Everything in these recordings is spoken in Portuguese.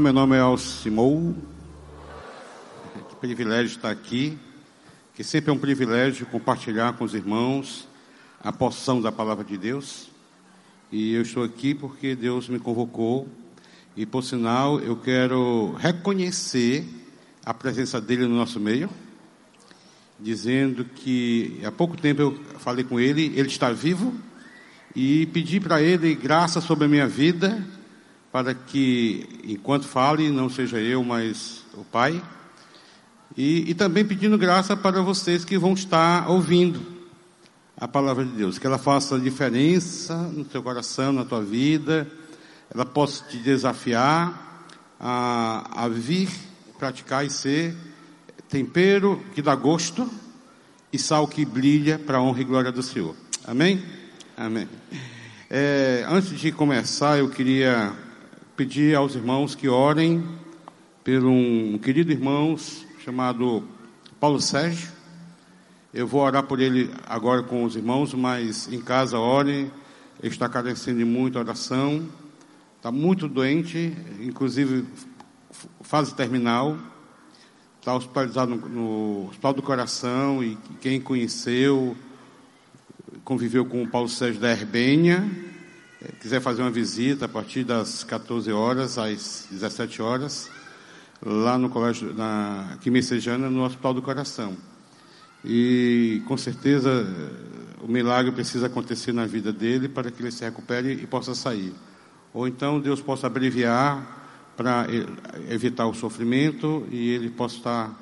Meu nome é Alcimou. Que privilégio estar aqui. Que sempre é um privilégio compartilhar com os irmãos a porção da palavra de Deus. E eu estou aqui porque Deus me convocou. E por sinal, eu quero reconhecer a presença dele no nosso meio, dizendo que há pouco tempo eu falei com ele, ele está vivo, e pedi para ele graça sobre a minha vida para que, enquanto fale, não seja eu, mas o Pai. E, e, também pedindo graça para vocês que vão estar ouvindo a palavra de Deus, que ela faça diferença no teu coração, na tua vida, ela possa te desafiar a, a vir praticar e ser tempero que dá gosto e sal que brilha para a honra e glória do Senhor. Amém? Amém. É, antes de começar, eu queria pedir aos irmãos que orem por um querido irmão chamado Paulo Sérgio. Eu vou orar por ele agora com os irmãos, mas em casa orem. Ele está carecendo de muita oração. Está muito doente, inclusive fase terminal. Está hospitalizado no, Hospital do Coração e quem conheceu, conviveu com o Paulo Sérgio da Herbênia quiser fazer uma visita a partir das 14 horas às 17 horas, lá no colégio, na Quimessejana, no Hospital do Coração. E com certeza o milagre precisa acontecer na vida dele para que ele se recupere e possa sair. Ou então Deus possa abreviar para evitar o sofrimento e ele possa estar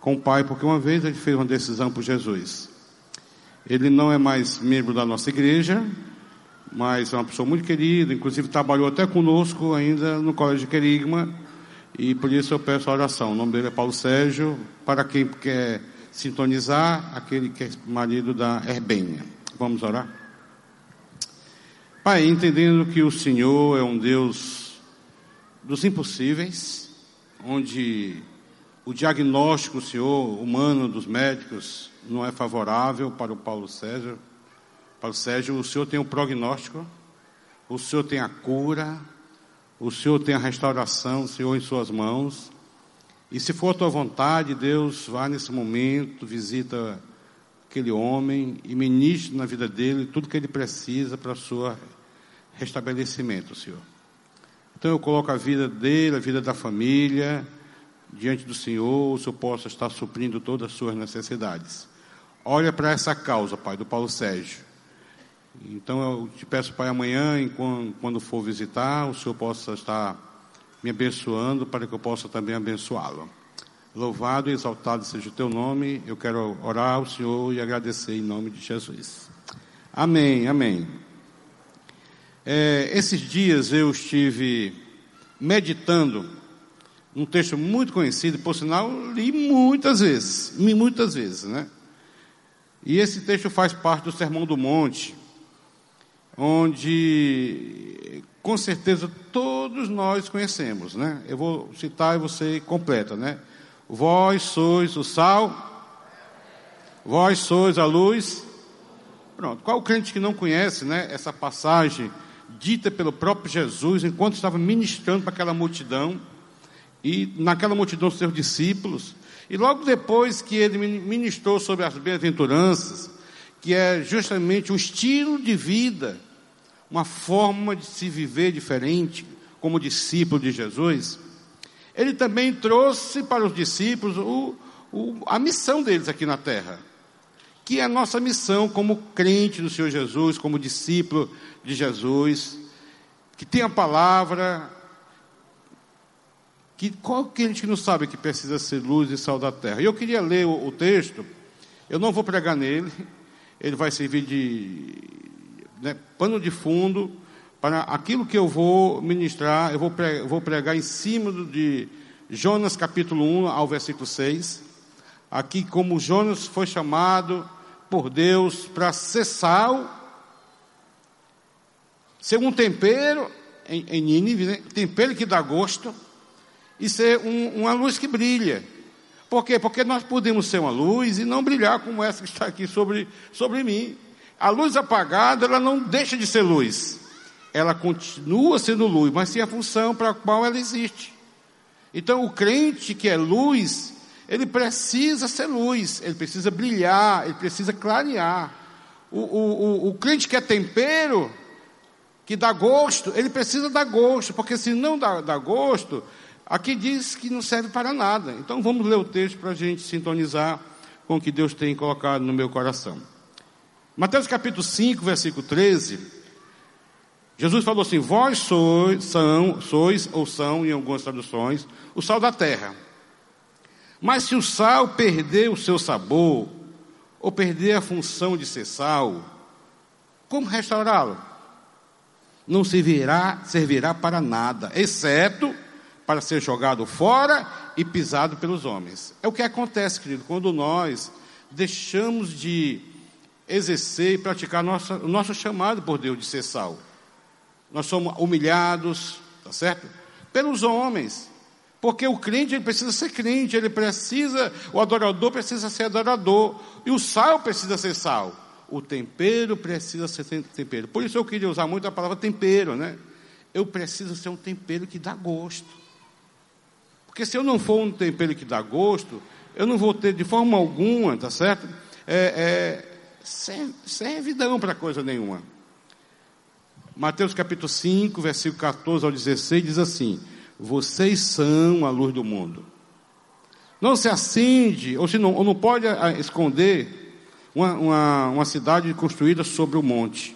com o Pai, porque uma vez ele fez uma decisão por Jesus. Ele não é mais membro da nossa igreja, mas é uma pessoa muito querida, inclusive trabalhou até conosco ainda no Colégio Querigma, e por isso eu peço a oração. O nome dele é Paulo Sérgio, para quem quer sintonizar, aquele que é marido da Herbênia. Vamos orar? Pai, entendendo que o Senhor é um Deus dos impossíveis, onde o diagnóstico, Senhor, humano dos médicos não é favorável para o Paulo Sérgio, Paulo Sérgio, o Senhor tem o prognóstico, o Senhor tem a cura, o Senhor tem a restauração, o Senhor em suas mãos. E se for a tua vontade, Deus, vá nesse momento, visita aquele homem e ministre na vida dele tudo que ele precisa para o seu restabelecimento, Senhor. Então eu coloco a vida dele, a vida da família, diante do Senhor, o Senhor possa estar suprindo todas as suas necessidades. Olha para essa causa, Pai, do Paulo Sérgio. Então eu te peço, Pai, amanhã, quando for visitar, o Senhor possa estar me abençoando para que eu possa também abençoá-lo. Louvado e exaltado seja o teu nome. Eu quero orar ao Senhor e agradecer em nome de Jesus. Amém, amém. É, esses dias eu estive meditando um texto muito conhecido, por sinal, li muitas vezes, muitas vezes, né? E esse texto faz parte do Sermão do Monte onde com certeza todos nós conhecemos, né? Eu vou citar e você completa, né? Vós sois o sal, vós sois a luz. Pronto. Qual crente que não conhece, né? Essa passagem dita pelo próprio Jesus enquanto estava ministrando para aquela multidão e naquela multidão seus discípulos. E logo depois que ele ministrou sobre as bem-aventuranças, que é justamente um estilo de vida, uma forma de se viver diferente, como discípulo de Jesus, ele também trouxe para os discípulos o, o, a missão deles aqui na terra, que é a nossa missão como crente do Senhor Jesus, como discípulo de Jesus, que tem a palavra, que qual crente que não sabe que precisa ser luz e sal da terra? E eu queria ler o, o texto, eu não vou pregar nele, ele vai servir de né, pano de fundo para aquilo que eu vou ministrar. Eu vou pregar, vou pregar em cima de Jonas capítulo 1 ao versículo 6. Aqui, como Jonas foi chamado por Deus para ser sal, ser um tempero em, em Nínive, né? tempero que dá gosto, e ser um, uma luz que brilha. Por quê? Porque nós podemos ser uma luz e não brilhar como essa que está aqui sobre, sobre mim. A luz apagada, ela não deixa de ser luz. Ela continua sendo luz, mas tem a função para a qual ela existe. Então, o crente que é luz, ele precisa ser luz, ele precisa brilhar, ele precisa clarear. O, o, o, o crente que é tempero, que dá gosto, ele precisa dar gosto, porque se não dá, dá gosto, aqui diz que não serve para nada. Então vamos ler o texto para a gente sintonizar com o que Deus tem colocado no meu coração. Mateus capítulo 5, versículo 13. Jesus falou assim: Vós sois, são, sois ou são, em algumas traduções, o sal da terra. Mas se o sal perder o seu sabor, ou perder a função de ser sal, como restaurá-lo? Não servirá, servirá para nada, exceto para ser jogado fora e pisado pelos homens. É o que acontece, querido, quando nós deixamos de exercer e praticar nossa, o nosso chamado por Deus de ser sal. Nós somos humilhados, tá certo? Pelos homens. Porque o crente ele precisa ser crente, ele precisa, o adorador precisa ser adorador, e o sal precisa ser sal. O tempero precisa ser tempero. Por isso eu queria usar muito a palavra tempero, né? Eu preciso ser um tempero que dá gosto. Porque se eu não for um tempero que dá gosto, eu não vou ter de forma alguma, tá certo? É, é, servidão para coisa nenhuma. Mateus capítulo 5, versículo 14 ao 16 diz assim: vocês são a luz do mundo. Não se acende, ou, se não, ou não pode ah, esconder uma, uma, uma cidade construída sobre o monte.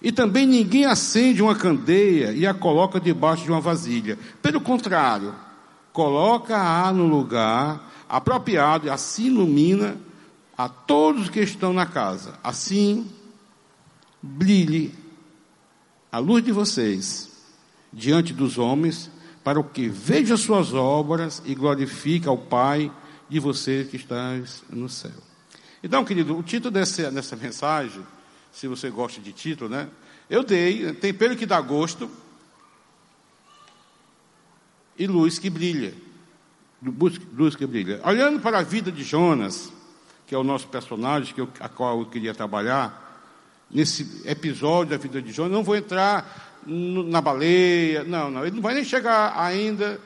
E também ninguém acende uma candeia e a coloca debaixo de uma vasilha. Pelo contrário, coloca-a no lugar apropriado e assim ilumina a todos que estão na casa. Assim, brilhe a luz de vocês diante dos homens, para o que veja suas obras e glorifique ao Pai de você que estás no céu. Então, querido, o título dessa, mensagem, se você gosta de título, né? Eu dei tempero que dá gosto e luz que brilha. Luz que brilha. Olhando para a vida de Jonas, que é o nosso personagem, que eu, a qual eu queria trabalhar, nesse episódio da vida de Jonas, não vou entrar na baleia. Não, não, ele não vai nem chegar ainda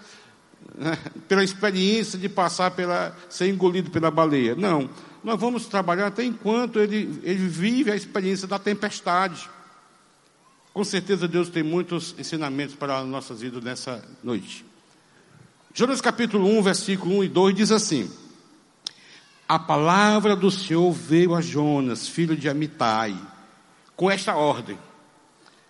né, pela experiência de passar pela, ser engolido pela baleia. Não, nós vamos trabalhar até enquanto ele, ele vive a experiência da tempestade. Com certeza Deus tem muitos ensinamentos para as nossas vidas nessa noite. Jonas capítulo 1, versículo 1 e 2 diz assim: A palavra do Senhor veio a Jonas, filho de Amitai, com esta ordem: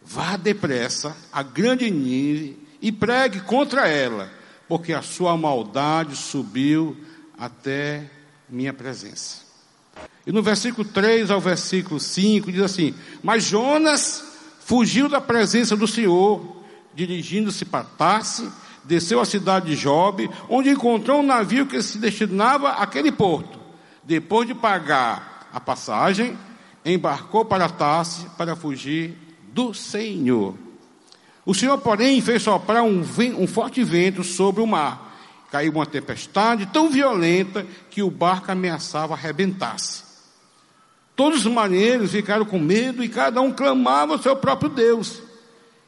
Vá depressa a grande Nínive e pregue contra ela, porque a sua maldade subiu até minha presença. E no versículo 3 ao versículo 5 diz assim: Mas Jonas fugiu da presença do Senhor, dirigindo-se para Tarse, desceu à cidade de Job, onde encontrou um navio que se destinava àquele porto. Depois de pagar a passagem, embarcou para Tarse para fugir do Senhor. O Senhor, porém, fez soprar um, um forte vento sobre o mar. Caiu uma tempestade tão violenta que o barco ameaçava arrebentar-se. Todos os marinheiros ficaram com medo e cada um clamava ao seu próprio Deus.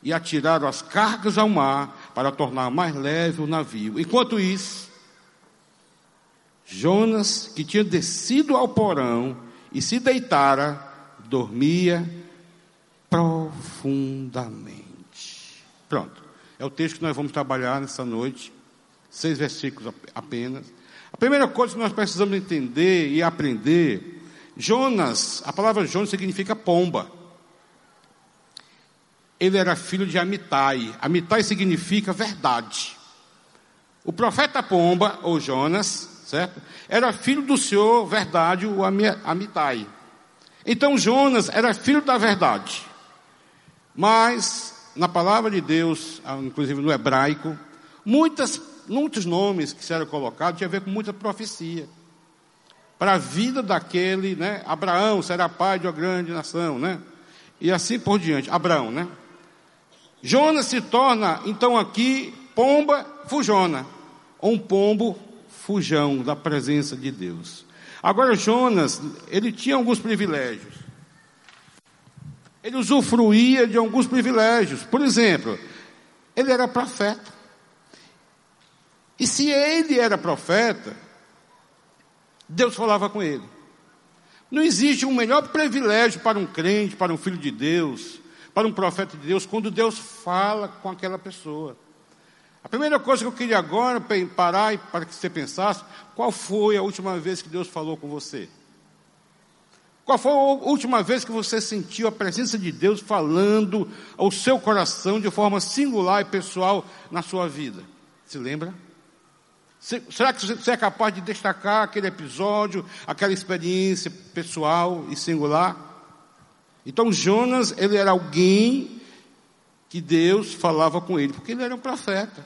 E atiraram as cargas ao mar para tornar mais leve o navio. Enquanto isso, Jonas, que tinha descido ao porão e se deitara, dormia profundamente. Pronto. É o texto que nós vamos trabalhar nessa noite. Seis versículos apenas. A primeira coisa que nós precisamos entender e aprender, Jonas, a palavra Jonas significa pomba. Ele era filho de Amitai. Amitai significa verdade. O profeta pomba, ou Jonas, certo? Era filho do Senhor, verdade, o Amitai. Então Jonas era filho da verdade. Mas, na palavra de Deus, ah, inclusive no hebraico, muitas, muitos nomes que serão colocados tinham a ver com muita profecia. Para a vida daquele, né? Abraão será pai de uma grande nação, né? E assim por diante. Abraão, né? Jonas se torna, então, aqui, pomba fujona. Ou um pombo fujão da presença de Deus. Agora, Jonas, ele tinha alguns privilégios ele usufruía de alguns privilégios. Por exemplo, ele era profeta. E se ele era profeta, Deus falava com ele. Não existe um melhor privilégio para um crente, para um filho de Deus, para um profeta de Deus, quando Deus fala com aquela pessoa. A primeira coisa que eu queria agora parar para que você pensasse, qual foi a última vez que Deus falou com você? Qual foi a última vez que você sentiu a presença de Deus falando ao seu coração de forma singular e pessoal na sua vida? Se lembra? Será que você é capaz de destacar aquele episódio, aquela experiência pessoal e singular? Então Jonas, ele era alguém que Deus falava com ele, porque ele era um profeta.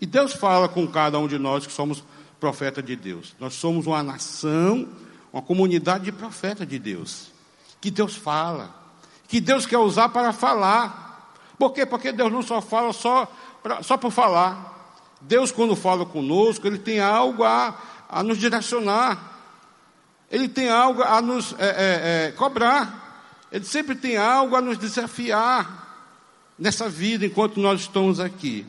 E Deus fala com cada um de nós que somos profeta de Deus. Nós somos uma nação, uma comunidade de profeta de Deus. Que Deus fala, que Deus quer usar para falar. Por quê? Porque Deus não só fala só, pra, só por falar. Deus, quando fala conosco, Ele tem algo a, a nos direcionar. Ele tem algo a nos é, é, é, cobrar. Ele sempre tem algo a nos desafiar nessa vida enquanto nós estamos aqui.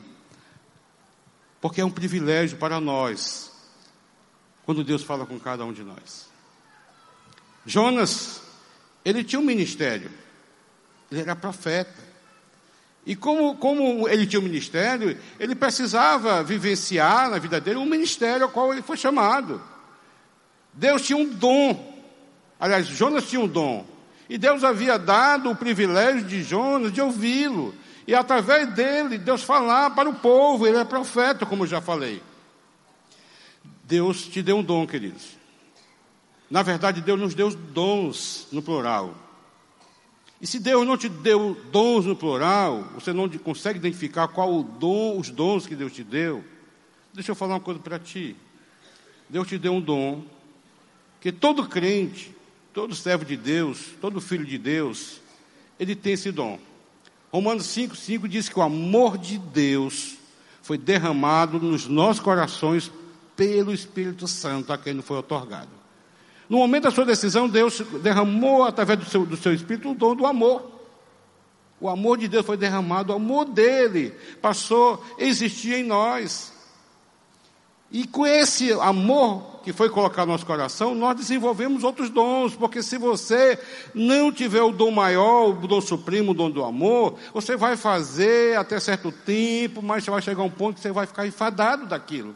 Porque é um privilégio para nós quando Deus fala com cada um de nós. Jonas, ele tinha um ministério. Ele era profeta. E como, como ele tinha um ministério, ele precisava vivenciar na vida dele um ministério ao qual ele foi chamado. Deus tinha um dom. Aliás, Jonas tinha um dom. E Deus havia dado o privilégio de Jonas de ouvi-lo. E através dele, Deus falar para o povo. Ele é profeta, como já falei. Deus te deu um dom, queridos. Na verdade, Deus nos deu dons no plural. E se Deus não te deu dons no plural, você não consegue identificar qual o dom, os dons que Deus te deu, deixa eu falar uma coisa para ti. Deus te deu um dom que todo crente, todo servo de Deus, todo filho de Deus, ele tem esse dom. Romanos 5, 5 diz que o amor de Deus foi derramado nos nossos corações pelo Espírito Santo a quem foi otorgado. No momento da sua decisão, Deus derramou através do seu, do seu espírito o dom do amor. O amor de Deus foi derramado, o amor dele passou a existir em nós. E com esse amor que foi colocado no nosso coração, nós desenvolvemos outros dons, porque se você não tiver o dom maior, o dom supremo, o dom do amor, você vai fazer até certo tempo, mas você vai chegar a um ponto que você vai ficar enfadado daquilo.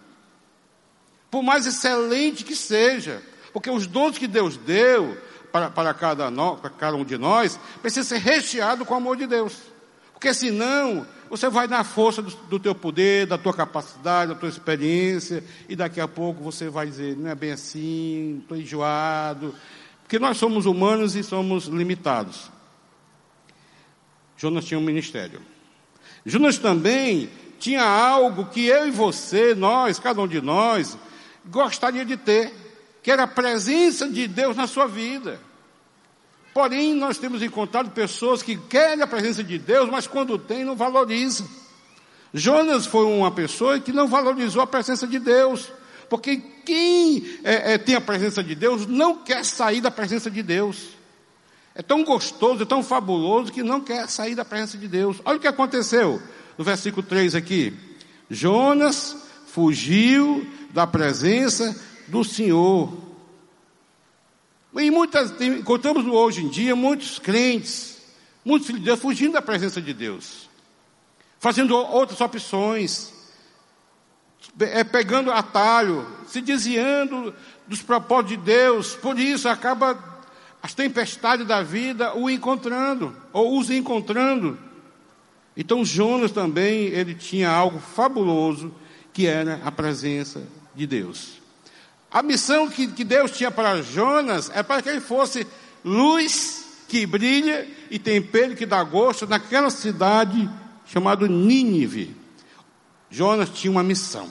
Por mais excelente que seja. Porque os dons que Deus deu para, para, cada, no, para cada um de nós precisa ser recheado com o amor de Deus. Porque senão, você vai na força do, do teu poder, da tua capacidade, da tua experiência, e daqui a pouco você vai dizer, não é bem assim, estou enjoado. Porque nós somos humanos e somos limitados. Jonas tinha um ministério. Jonas também tinha algo que eu e você, nós, cada um de nós, gostaria de ter que era a presença de Deus na sua vida. Porém, nós temos encontrado pessoas que querem a presença de Deus, mas quando tem, não valorizam. Jonas foi uma pessoa que não valorizou a presença de Deus, porque quem é, é, tem a presença de Deus não quer sair da presença de Deus. É tão gostoso, é tão fabuloso que não quer sair da presença de Deus. Olha o que aconteceu no versículo 3 aqui. Jonas fugiu da presença do Senhor. E muitas, encontramos hoje em dia muitos crentes, muitos filhos de Deus fugindo da presença de Deus, fazendo outras opções, é, pegando atalho, se desviando dos propósitos de Deus, por isso acaba as tempestades da vida o encontrando, ou os encontrando. Então Jonas também, ele tinha algo fabuloso, que era a presença de Deus. A missão que, que Deus tinha para Jonas é para que ele fosse luz que brilha e tempero que dá gosto naquela cidade chamada Nínive. Jonas tinha uma missão.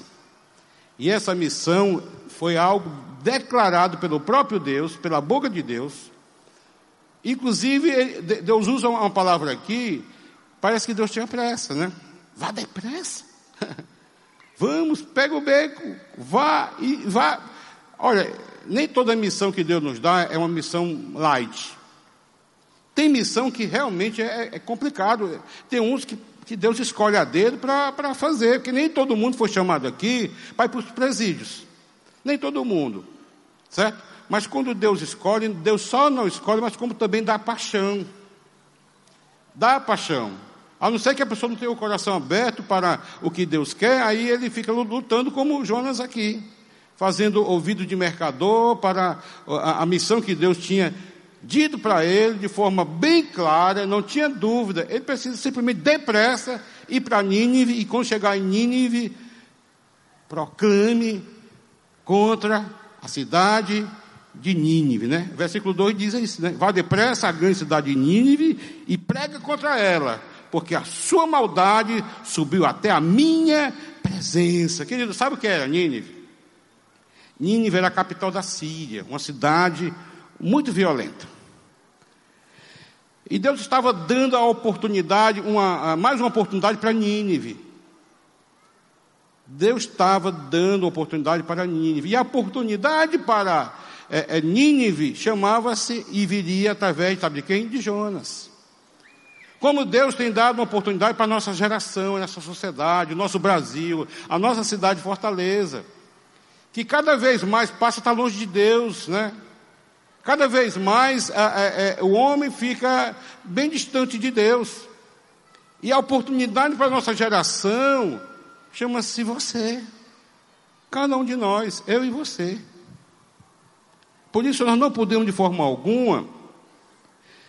E essa missão foi algo declarado pelo próprio Deus, pela boca de Deus. Inclusive, Deus usa uma palavra aqui, parece que Deus tinha pressa, né? Vá depressa. Vamos, pega o beco, vá e vá. Olha, nem toda missão que Deus nos dá é uma missão light. Tem missão que realmente é, é complicado. Tem uns que, que Deus escolhe a dedo para fazer, porque nem todo mundo foi chamado aqui para ir para os presídios. Nem todo mundo, certo? Mas quando Deus escolhe, Deus só não escolhe, mas como também dá paixão. Dá paixão. A não ser que a pessoa não tenha o coração aberto para o que Deus quer, aí ele fica lutando como Jonas aqui, fazendo ouvido de mercador para a, a missão que Deus tinha dito para ele de forma bem clara, não tinha dúvida. Ele precisa simplesmente depressa ir para Nínive e quando chegar em Nínive, proclame contra a cidade de Nínive, né? Versículo 2 diz isso, né? Vá depressa à grande cidade de Nínive e prega contra ela, porque a sua maldade subiu até a minha presença. Querido, sabe o que era Nínive? Nínive era a capital da Síria, uma cidade muito violenta. E Deus estava dando a oportunidade, uma, mais uma oportunidade para Nínive. Deus estava dando oportunidade para Nínive. E a oportunidade para é, é, Nínive chamava-se e viria através, sabe de quem? De Jonas. Como Deus tem dado uma oportunidade para a nossa geração, a nossa sociedade, o nosso Brasil, a nossa cidade Fortaleza, que cada vez mais passa a estar longe de Deus, né? Cada vez mais é, o homem fica bem distante de Deus. E a oportunidade para a nossa geração chama-se você. Cada um de nós, eu e você. Por isso nós não podemos de forma alguma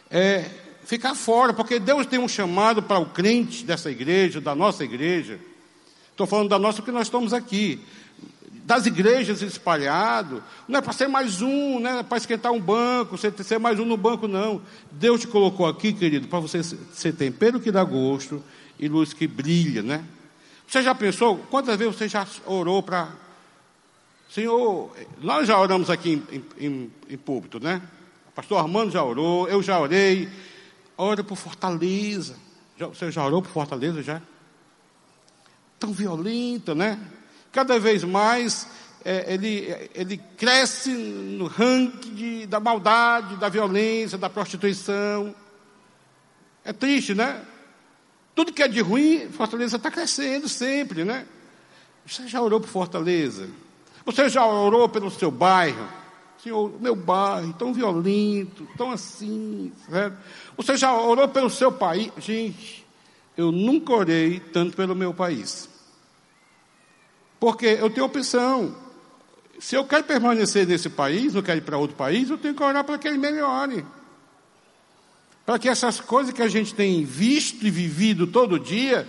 é, ficar fora, porque Deus tem um chamado para o crente dessa igreja, da nossa igreja. Estou falando da nossa porque nós estamos aqui das igrejas espalhado, não é para ser mais um, não é para esquentar um banco, ser, mais um no banco, não. Deus te colocou aqui, querido, para você ser tempero que dá gosto e luz que brilha, né? Você já pensou, quantas vezes você já orou para. Senhor, nós já oramos aqui em, em, em púlpito, né? O pastor Armando já orou, eu já orei. Ora por Fortaleza. Já, você já orou por Fortaleza já? Tão violenta, né? Cada vez mais é, ele, ele cresce no ranking de, da maldade, da violência, da prostituição. É triste, né? Tudo que é de ruim, Fortaleza está crescendo sempre, né? Você já orou por Fortaleza? Você já orou pelo seu bairro? Senhor, meu bairro, tão violento, tão assim, certo? Você já orou pelo seu país? Gente, eu nunca orei tanto pelo meu país. Porque eu tenho opção. Se eu quero permanecer nesse país, não quero ir para outro país, eu tenho que orar para que ele melhore. Para que essas coisas que a gente tem visto e vivido todo dia,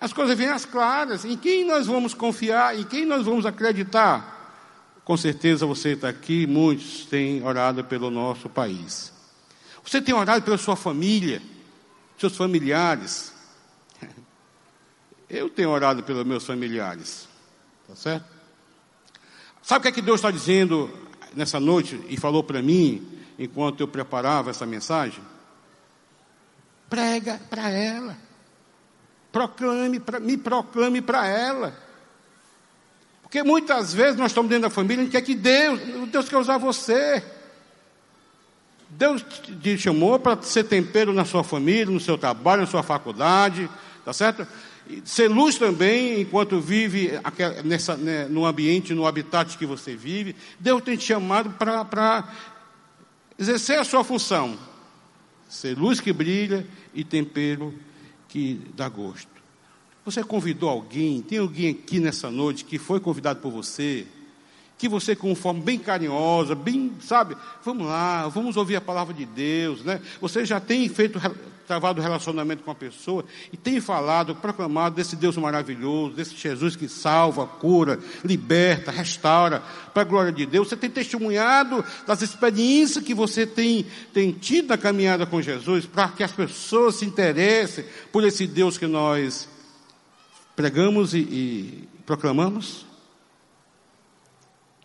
as coisas venham às claras. Em quem nós vamos confiar? Em quem nós vamos acreditar? Com certeza você está aqui, muitos têm orado pelo nosso país. Você tem orado pela sua família, seus familiares. Eu tenho orado pelos meus familiares. Tá certo? Sabe o que é que Deus está dizendo nessa noite e falou para mim enquanto eu preparava essa mensagem? Prega para ela. Proclame, pra, me proclame para ela. Porque muitas vezes nós estamos dentro da família e quer que Deus, Deus quer usar você. Deus te chamou para ser tempero na sua família, no seu trabalho, na sua faculdade, tá certo? Ser luz também, enquanto vive nessa, né, no ambiente, no habitat que você vive. Deus tem te chamado para exercer a sua função. Ser luz que brilha e tempero que dá gosto. Você convidou alguém? Tem alguém aqui nessa noite que foi convidado por você? Que você, com forma bem carinhosa, bem, sabe, vamos lá, vamos ouvir a palavra de Deus, né? Você já tem feito, travado relacionamento com a pessoa e tem falado, proclamado desse Deus maravilhoso, desse Jesus que salva, cura, liberta, restaura, para a glória de Deus. Você tem testemunhado das experiências que você tem, tem tido na caminhada com Jesus, para que as pessoas se interessem por esse Deus que nós pregamos e, e proclamamos?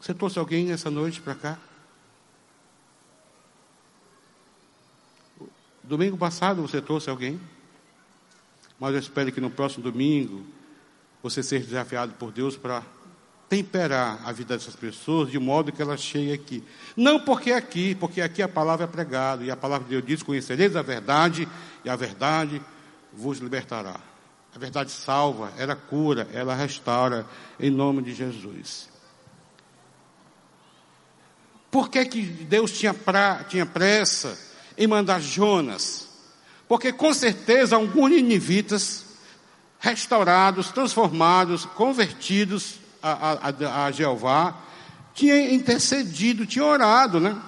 Você trouxe alguém essa noite para cá? Domingo passado você trouxe alguém? Mas eu espero que no próximo domingo você seja desafiado por Deus para temperar a vida dessas pessoas de modo que elas cheguem aqui. Não porque é aqui, porque aqui a palavra é pregada e a palavra de Deus diz: conhecereis a verdade e a verdade vos libertará. A verdade salva, ela cura, ela restaura, em nome de Jesus. Por que, que Deus tinha, pra, tinha pressa em mandar Jonas? Porque com certeza alguns ninivitas restaurados, transformados, convertidos a, a, a Jeová, tinha intercedido, tinha orado, né?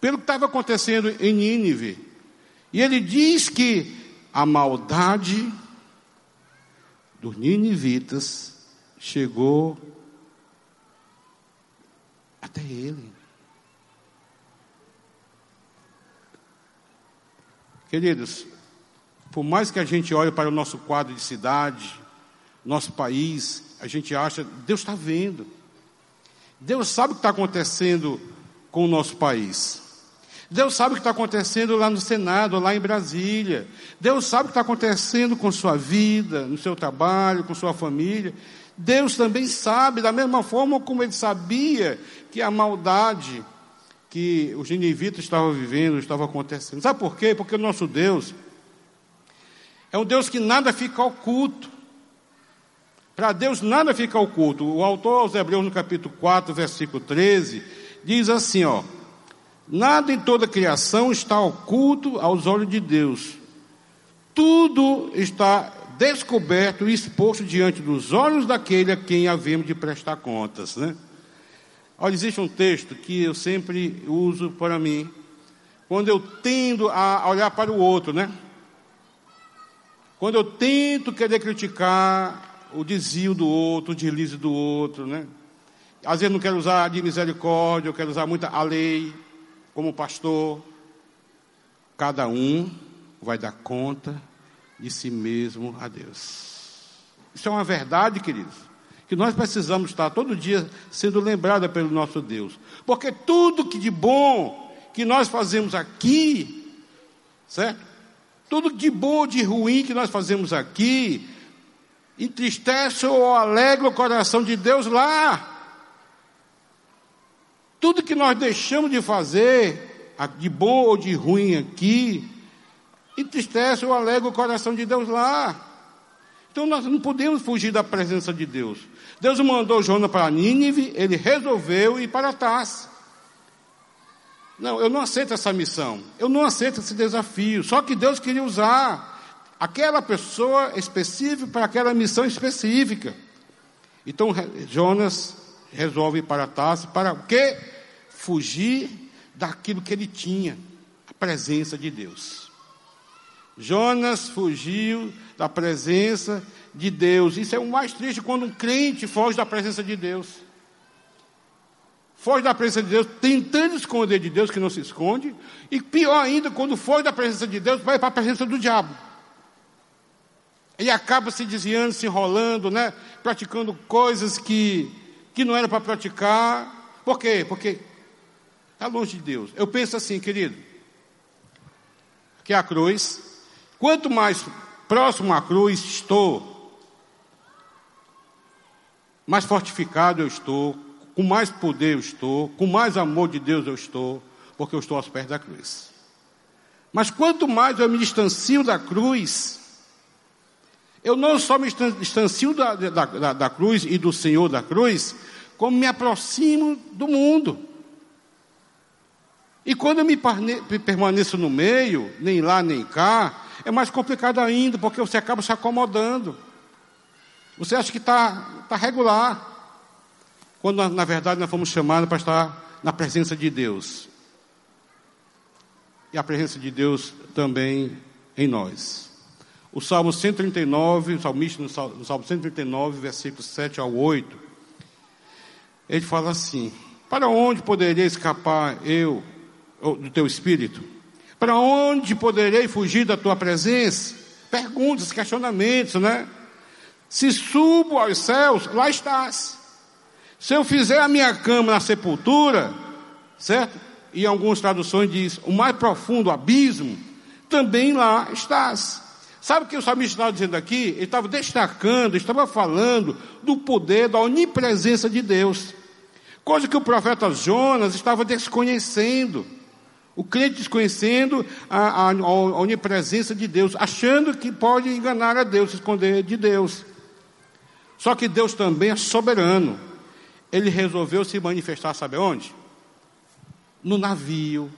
Pelo que estava acontecendo em Nínive. E ele diz que a maldade dos ninivitas chegou até ele. Queridos, por mais que a gente olhe para o nosso quadro de cidade, nosso país, a gente acha, Deus está vendo. Deus sabe o que está acontecendo com o nosso país. Deus sabe o que está acontecendo lá no Senado, lá em Brasília. Deus sabe o que está acontecendo com sua vida, no seu trabalho, com sua família. Deus também sabe, da mesma forma como ele sabia que a maldade que os ninivitas estavam vivendo estava acontecendo. Sabe por quê? Porque o nosso Deus é um Deus que nada fica oculto. Para Deus nada fica oculto. O autor aos Hebreus, no capítulo 4, versículo 13, diz assim: ó, nada em toda a criação está oculto aos olhos de Deus. Tudo está descoberto e exposto diante dos olhos daquele a quem havemos de prestar contas, né? Olha, existe um texto que eu sempre uso para mim, quando eu tendo a olhar para o outro, né? Quando eu tento querer criticar o desvio do outro, o deslize do outro, né? Às vezes não quero usar de misericórdia, eu quero usar muito a lei, como pastor. Cada um vai dar conta de si mesmo a Deus. Isso é uma verdade, queridos, que nós precisamos estar todo dia sendo lembrada pelo nosso Deus. Porque tudo que de bom que nós fazemos aqui, certo? Tudo de bom de ruim que nós fazemos aqui, entristece ou alegra o coração de Deus lá. Tudo que nós deixamos de fazer, de bom ou de ruim aqui, entristece ou alegra o coração de Deus lá. Então nós não podemos fugir da presença de Deus. Deus mandou Jonas para Nínive, ele resolveu ir para Tars. Não, eu não aceito essa missão. Eu não aceito esse desafio. Só que Deus queria usar aquela pessoa específica para aquela missão específica. Então Jonas resolve ir para Tars para o quê? Fugir daquilo que ele tinha, a presença de Deus. Jonas fugiu da presença de Deus. Isso é o mais triste quando um crente foge da presença de Deus. Foge da presença de Deus, tentando esconder de Deus, que não se esconde. E pior ainda, quando foge da presença de Deus, vai para a presença do diabo. E acaba se desviando, se enrolando, né? praticando coisas que, que não era para praticar. Por quê? Porque está longe de Deus. Eu penso assim, querido, que a cruz Quanto mais próximo à cruz estou, mais fortificado eu estou, com mais poder eu estou, com mais amor de Deus eu estou, porque eu estou aos pés da cruz. Mas quanto mais eu me distancio da cruz, eu não só me distancio da, da, da, da cruz e do Senhor da cruz, como me aproximo do mundo. E quando eu me permaneço no meio, nem lá nem cá, é mais complicado ainda, porque você acaba se acomodando. Você acha que está tá regular. Quando na verdade nós fomos chamados para estar na presença de Deus. E a presença de Deus também em nós. O Salmo 139, o salmista no Salmo 139, versículos 7 ao 8, ele fala assim: Para onde poderia escapar eu do teu espírito? Para onde poderei fugir da tua presença? Perguntas, questionamentos, né? Se subo aos céus, lá estás. Se eu fizer a minha cama na sepultura, certo? E algumas traduções diz, o mais profundo abismo, também lá estás. Sabe o que o salmista estava dizendo aqui? Ele estava destacando, estava falando do poder, da onipresença de Deus. Coisa que o profeta Jonas estava desconhecendo. O crente desconhecendo a, a, a onipresença de Deus, achando que pode enganar a Deus, esconder de Deus. Só que Deus também é soberano. Ele resolveu se manifestar, sabe onde? No navio.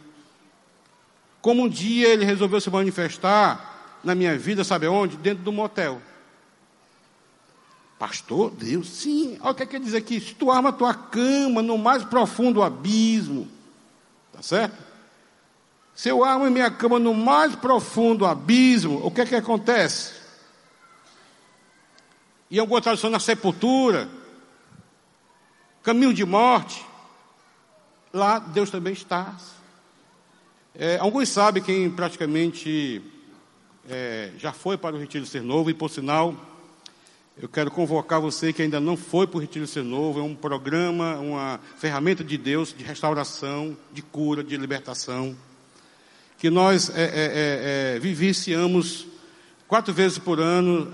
Como um dia ele resolveu se manifestar na minha vida, sabe onde? Dentro do motel. Pastor, Deus, sim. Olha o que é quer dizer aqui. Se tu arma tua cama no mais profundo abismo, tá certo? Se eu armo minha cama no mais profundo abismo, o que é que acontece? E alguma tradução na sepultura, caminho de morte, lá Deus também está. É, alguns sabem quem praticamente é, já foi para o Retiro Ser Novo, e por sinal, eu quero convocar você que ainda não foi para o Retiro Ser Novo, é um programa, uma ferramenta de Deus de restauração, de cura, de libertação, que nós é, é, é, é vivenciamos quatro vezes por ano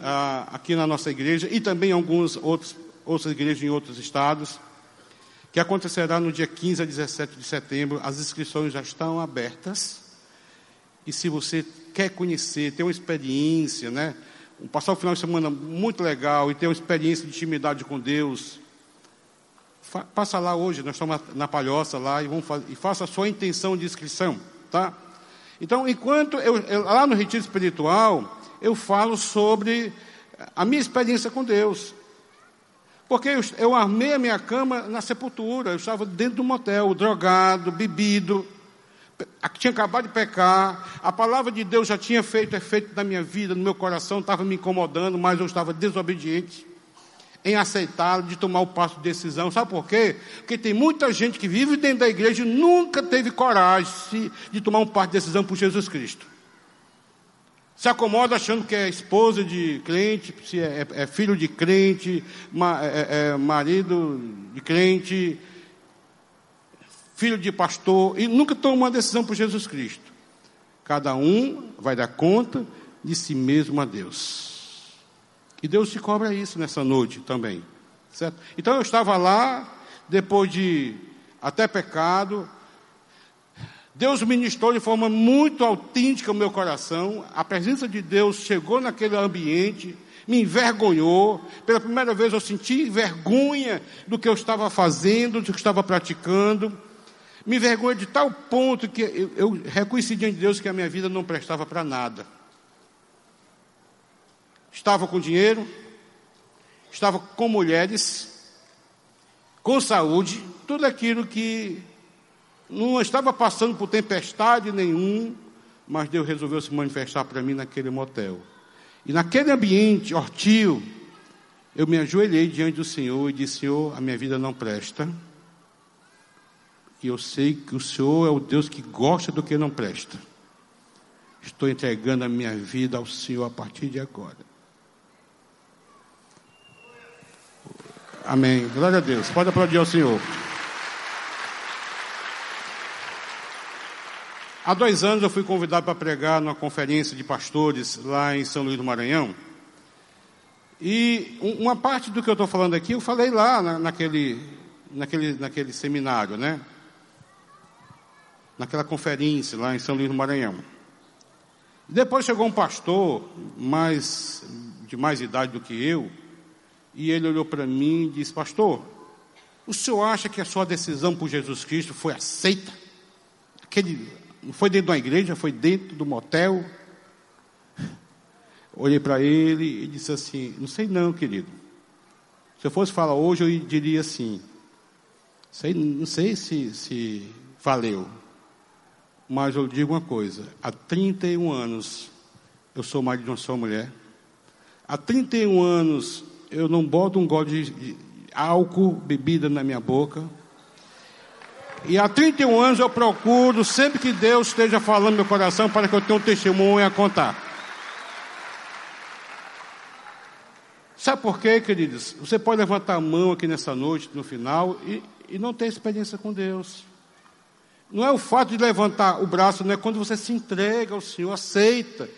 aqui na nossa igreja e também em algumas outras igrejas em outros estados, que acontecerá no dia 15 a 17 de setembro. As inscrições já estão abertas. E se você quer conhecer, ter uma experiência, né? passar o final de semana muito legal e ter uma experiência de intimidade com Deus, fa passa lá hoje, nós estamos na palhoça lá e, vamos e faça a sua intenção de inscrição, tá? Então, enquanto eu, eu, lá no retiro espiritual, eu falo sobre a minha experiência com Deus. Porque eu, eu armei a minha cama na sepultura, eu estava dentro do motel, drogado, bebido, tinha acabado de pecar, a palavra de Deus já tinha feito efeito na minha vida, no meu coração, estava me incomodando, mas eu estava desobediente em aceitá-lo, de tomar o passo de decisão. Sabe por quê? Porque tem muita gente que vive dentro da igreja e nunca teve coragem de tomar um passo de decisão por Jesus Cristo. Se acomoda achando que é esposa de crente, se é, é, é filho de crente, ma, é, é marido de crente, filho de pastor, e nunca toma uma decisão por Jesus Cristo. Cada um vai dar conta de si mesmo a Deus. E Deus te cobra isso nessa noite também. Certo? Então eu estava lá, depois de até pecado, Deus ministrou de forma muito autêntica o meu coração, a presença de Deus chegou naquele ambiente, me envergonhou. Pela primeira vez eu senti vergonha do que eu estava fazendo, do que eu estava praticando me envergonha de tal ponto que eu, eu reconheci diante de Deus que a minha vida não prestava para nada. Estava com dinheiro, estava com mulheres, com saúde, tudo aquilo que não estava passando por tempestade nenhum, mas Deus resolveu se manifestar para mim naquele motel. E naquele ambiente hortil, eu me ajoelhei diante do Senhor e disse: Senhor, a minha vida não presta e eu sei que o Senhor é o Deus que gosta do que não presta. Estou entregando a minha vida ao Senhor a partir de agora. Amém. Glória a Deus. Pode aplaudir ao Senhor. Há dois anos eu fui convidado para pregar numa conferência de pastores lá em São Luís do Maranhão. E uma parte do que eu estou falando aqui, eu falei lá na, naquele, naquele, naquele seminário, né? naquela conferência lá em São Luís do Maranhão. Depois chegou um pastor mais, de mais idade do que eu, e ele olhou para mim e disse: Pastor, o senhor acha que a sua decisão por Jesus Cristo foi aceita? Aquele, não foi dentro da igreja, foi dentro do motel? Olhei para ele e disse assim: Não sei não, querido. Se eu fosse falar hoje, eu diria assim: sei, Não sei se, se valeu. Mas eu digo uma coisa: há 31 anos eu sou marido de uma só mulher. Há 31 anos eu não boto um gole de álcool, bebida na minha boca. E há 31 anos eu procuro, sempre que Deus esteja falando no meu coração, para que eu tenha um testemunho a contar. Sabe por quê, queridos? Você pode levantar a mão aqui nessa noite, no final, e, e não ter experiência com Deus. Não é o fato de levantar o braço, não é quando você se entrega ao Senhor, aceita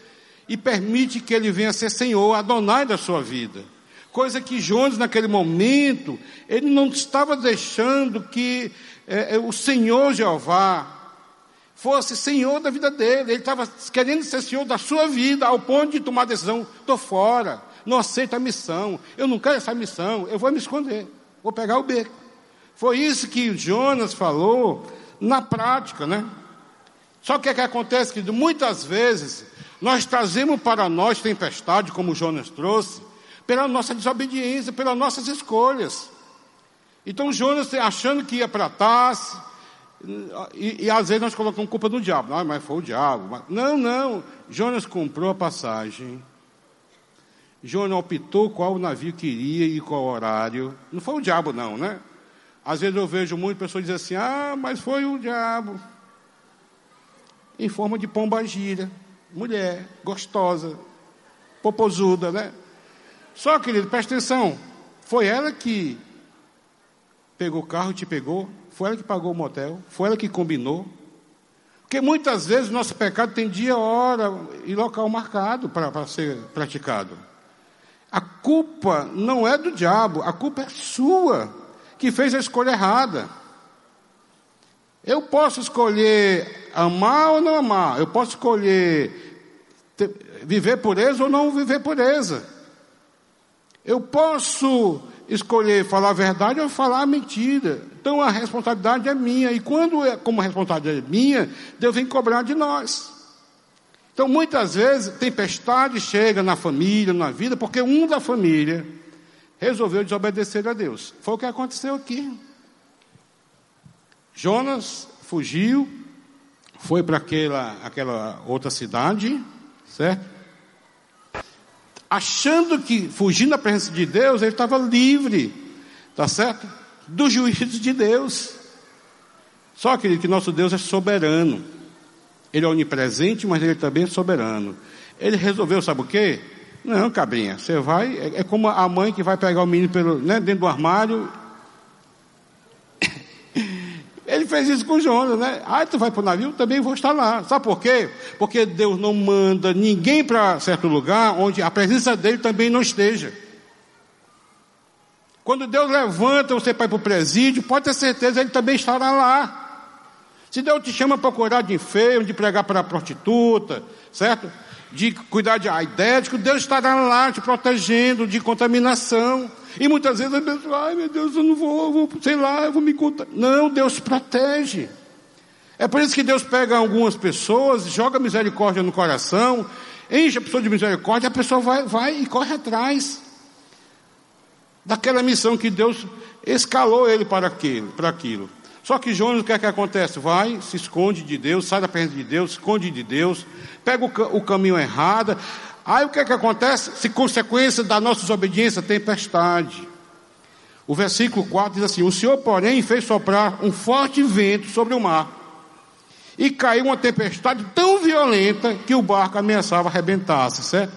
e permite que Ele venha ser Senhor, Adonai da sua vida. Coisa que Jonas, naquele momento, ele não estava deixando que é, é, o Senhor Jeová fosse senhor da vida dele. Ele estava querendo ser senhor da sua vida, ao ponto de tomar decisão: estou fora, não aceito a missão, eu não quero essa missão, eu vou me esconder, vou pegar o beco. Foi isso que Jonas falou na prática, né? Só que o que acontece que muitas vezes nós trazemos para nós tempestade, como Jonas trouxe, pela nossa desobediência, pelas nossas escolhas. Então Jonas achando que ia para Tars, e, e, às vezes nós colocamos culpa no diabo. Ah, mas foi o diabo. Não, não. Jonas comprou a passagem. Jonas optou qual navio queria e qual horário. Não foi o diabo, não, né? Às vezes eu vejo muitas pessoas dizer assim: ah, mas foi o diabo. Em forma de pomba gira, mulher, gostosa, popozuda, né? Só, querido, presta atenção. Foi ela que pegou o carro, te pegou, foi ela que pagou o motel, foi ela que combinou. Porque muitas vezes nosso pecado tem dia, hora e local marcado para ser praticado. A culpa não é do diabo, a culpa é sua, que fez a escolha errada. Eu posso escolher amar ou não amar, eu posso escolher ter, viver pureza ou não viver pureza. Eu posso escolher falar a verdade ou falar a mentira. Então a responsabilidade é minha. E quando, é, como a responsabilidade é minha, Deus vem cobrar de nós. Então muitas vezes tempestade chega na família, na vida, porque um da família resolveu desobedecer a Deus. Foi o que aconteceu aqui. Jonas fugiu, foi para aquela, aquela outra cidade, certo? Achando que, fugindo da presença de Deus, ele estava livre, tá certo? do juízo de Deus. Só que, que nosso Deus é soberano. Ele é onipresente, mas ele também é soberano. Ele resolveu, sabe o quê? Não, cabrinha, você vai. É, é, como a mãe que vai pegar o menino pelo, né, dentro do armário. Ele fez isso com Jonas, né? Ah, tu vai para o navio? Também vou estar lá. Sabe por quê? Porque Deus não manda ninguém para certo lugar onde a presença dele também não esteja. Quando Deus levanta você para ir para o presídio, pode ter certeza, Ele também estará lá. Se Deus te chama para cuidar de enfermo, de pregar para a prostituta, certo? De cuidar de aidético, Deus estará lá te protegendo de contaminação. E muitas vezes a pessoa, ai meu Deus, eu não vou, eu vou sei lá, eu vou me contar. Não, Deus protege. É por isso que Deus pega algumas pessoas, joga misericórdia no coração, enche a pessoa de misericórdia, a pessoa vai, vai e corre atrás daquela missão que Deus escalou ele para aquilo. Para aquilo. Só que Jonas, o que é que acontece? Vai, se esconde de Deus, sai da presença de Deus, se esconde de Deus, pega o, o caminho errado. Aí o que é que acontece? Se consequência da nossa desobediência, tempestade. O versículo 4 diz assim: O Senhor, porém, fez soprar um forte vento sobre o mar, e caiu uma tempestade tão violenta que o barco ameaçava arrebentar-se, certo?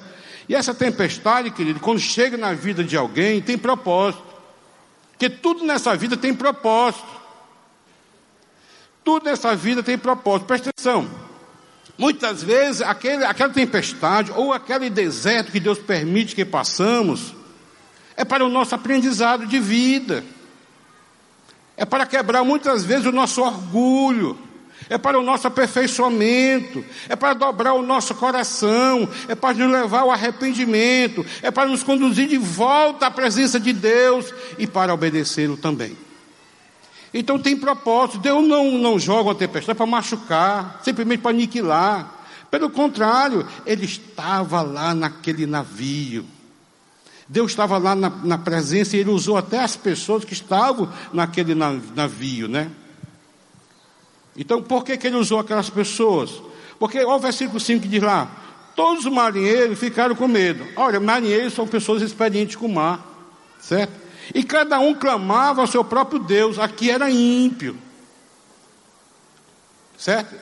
E essa tempestade, querido, quando chega na vida de alguém, tem propósito. Porque tudo nessa vida tem propósito. Tudo nessa vida tem propósito. Presta atenção. Muitas vezes, aquele, aquela tempestade ou aquele deserto que Deus permite que passamos, é para o nosso aprendizado de vida. É para quebrar muitas vezes o nosso orgulho é para o nosso aperfeiçoamento, é para dobrar o nosso coração, é para nos levar ao arrependimento, é para nos conduzir de volta à presença de Deus e para obedecê-lo também. Então tem propósito, Deus não, não joga uma tempestade para machucar, simplesmente para aniquilar. Pelo contrário, ele estava lá naquele navio. Deus estava lá na, na presença e ele usou até as pessoas que estavam naquele navio, né? Então, por que, que ele usou aquelas pessoas? Porque olha o versículo 5 que diz lá: todos os marinheiros ficaram com medo. Olha, marinheiros são pessoas experientes com o mar, certo? E cada um clamava ao seu próprio Deus, aqui era ímpio, certo?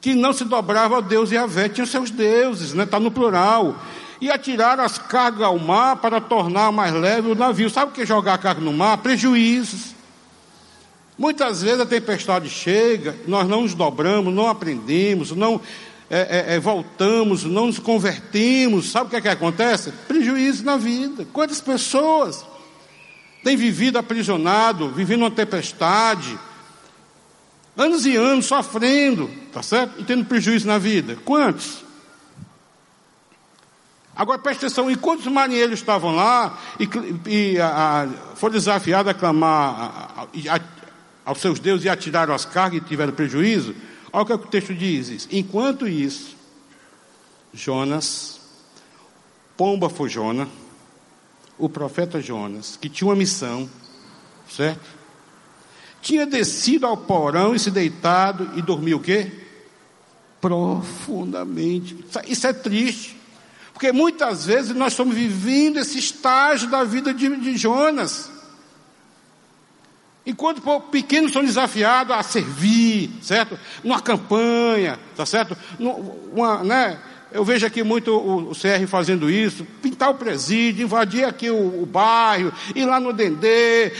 Que não se dobrava ao Deus e a Vé, tinha seus deuses, está né? Tá no plural. E atiraram as cargas ao mar para tornar mais leve o navio. Sabe o que é jogar carga no mar? Prejuízos. Muitas vezes a tempestade chega, nós não nos dobramos, não aprendemos, não é, é, é, voltamos, não nos convertimos. Sabe o que é que acontece? Prejuízo na vida. Quantas pessoas têm vivido aprisionado, vivendo uma tempestade, Anos e anos sofrendo, tá certo? E tendo prejuízo na vida. Quantos? Agora preste atenção, enquanto os marinheiros estavam lá e, e a, a, foram desafiados a clamar a, aos seus deuses e atiraram as cargas e tiveram prejuízo, olha o que, que o texto diz. Enquanto isso, Jonas, pomba foi Jonas, o profeta Jonas, que tinha uma missão, certo? Tinha descido ao porão e se deitado e dormiu o quê? Profundamente. Isso é triste. Porque muitas vezes nós estamos vivendo esse estágio da vida de, de Jonas. Enquanto pequenos são desafiados a servir, certo? Numa campanha, tá certo? Uma, né? Eu vejo aqui muito o, o CR fazendo isso, pintar o presídio, invadir aqui o, o bairro, ir lá no Dendê,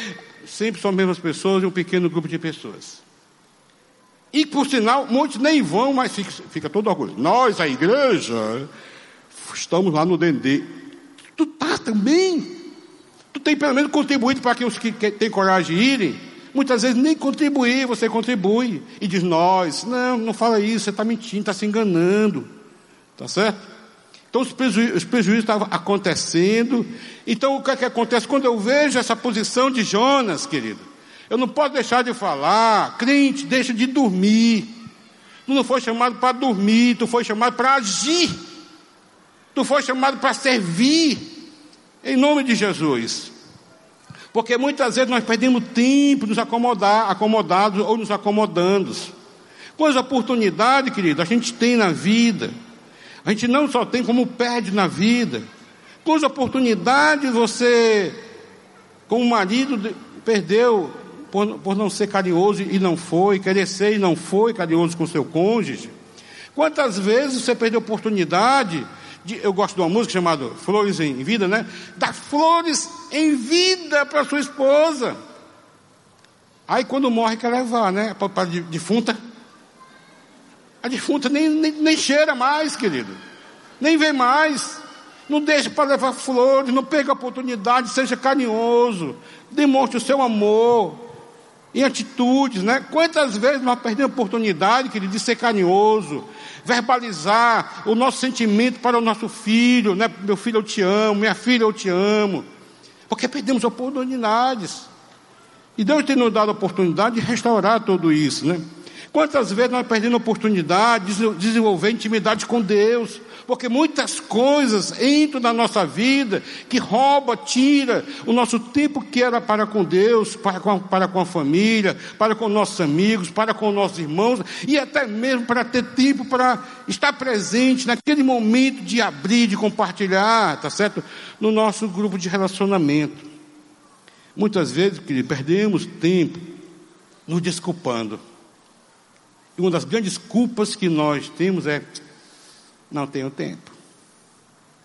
sempre são as mesmas pessoas e um pequeno grupo de pessoas. E por sinal, muitos nem vão, mas fica, fica todo orgulho. Nós, a igreja, estamos lá no Dendê. Tu tá também? Tu tem pelo menos contribuído para que os que, que têm coragem de irem? Muitas vezes nem contribuir, você contribui. E diz nós, não, não fala isso, você está mentindo, está se enganando. Tá certo? Então os, preju os prejuízos estavam acontecendo. Então o que, é que acontece? Quando eu vejo essa posição de Jonas, querido, eu não posso deixar de falar, crente, deixa de dormir. Tu não foi chamado para dormir, tu foi chamado para agir. Tu foi chamado para servir. Em nome de Jesus. Porque muitas vezes nós perdemos tempo nos acomodar, acomodados ou nos acomodando. Quantas oportunidades, querido, a gente tem na vida. A gente não só tem como perde na vida. Quantas oportunidades você, como marido, perdeu por, por não ser carinhoso e não foi, querer ser e não foi carinhoso com seu cônjuge? Quantas vezes você perdeu oportunidade de, eu gosto de uma música chamada Flores em Vida, né? Dar flores em vida para sua esposa. Aí quando morre quer levar, né? Para defunta. A defunta nem, nem, nem cheira mais, querido. Nem vê mais. Não deixe para levar flores, não perca a oportunidade, seja carinhoso. Demonstre o seu amor em atitudes, né? Quantas vezes nós perdemos a oportunidade, querido, de ser carinhoso, verbalizar o nosso sentimento para o nosso filho, né? Meu filho, eu te amo, minha filha, eu te amo. Porque perdemos oportunidades. E Deus tem nos dado a oportunidade de restaurar tudo isso, né? Quantas vezes nós perdemos a oportunidade de desenvolver intimidade com Deus, porque muitas coisas entram na nossa vida que rouba, tira o nosso tempo que era para com Deus, para com, para com a família, para com nossos amigos, para com nossos irmãos e até mesmo para ter tempo para estar presente naquele momento de abrir, de compartilhar, tá certo? No nosso grupo de relacionamento. Muitas vezes, querido, perdemos tempo nos desculpando. E uma das grandes culpas que nós temos é: não tenho tempo.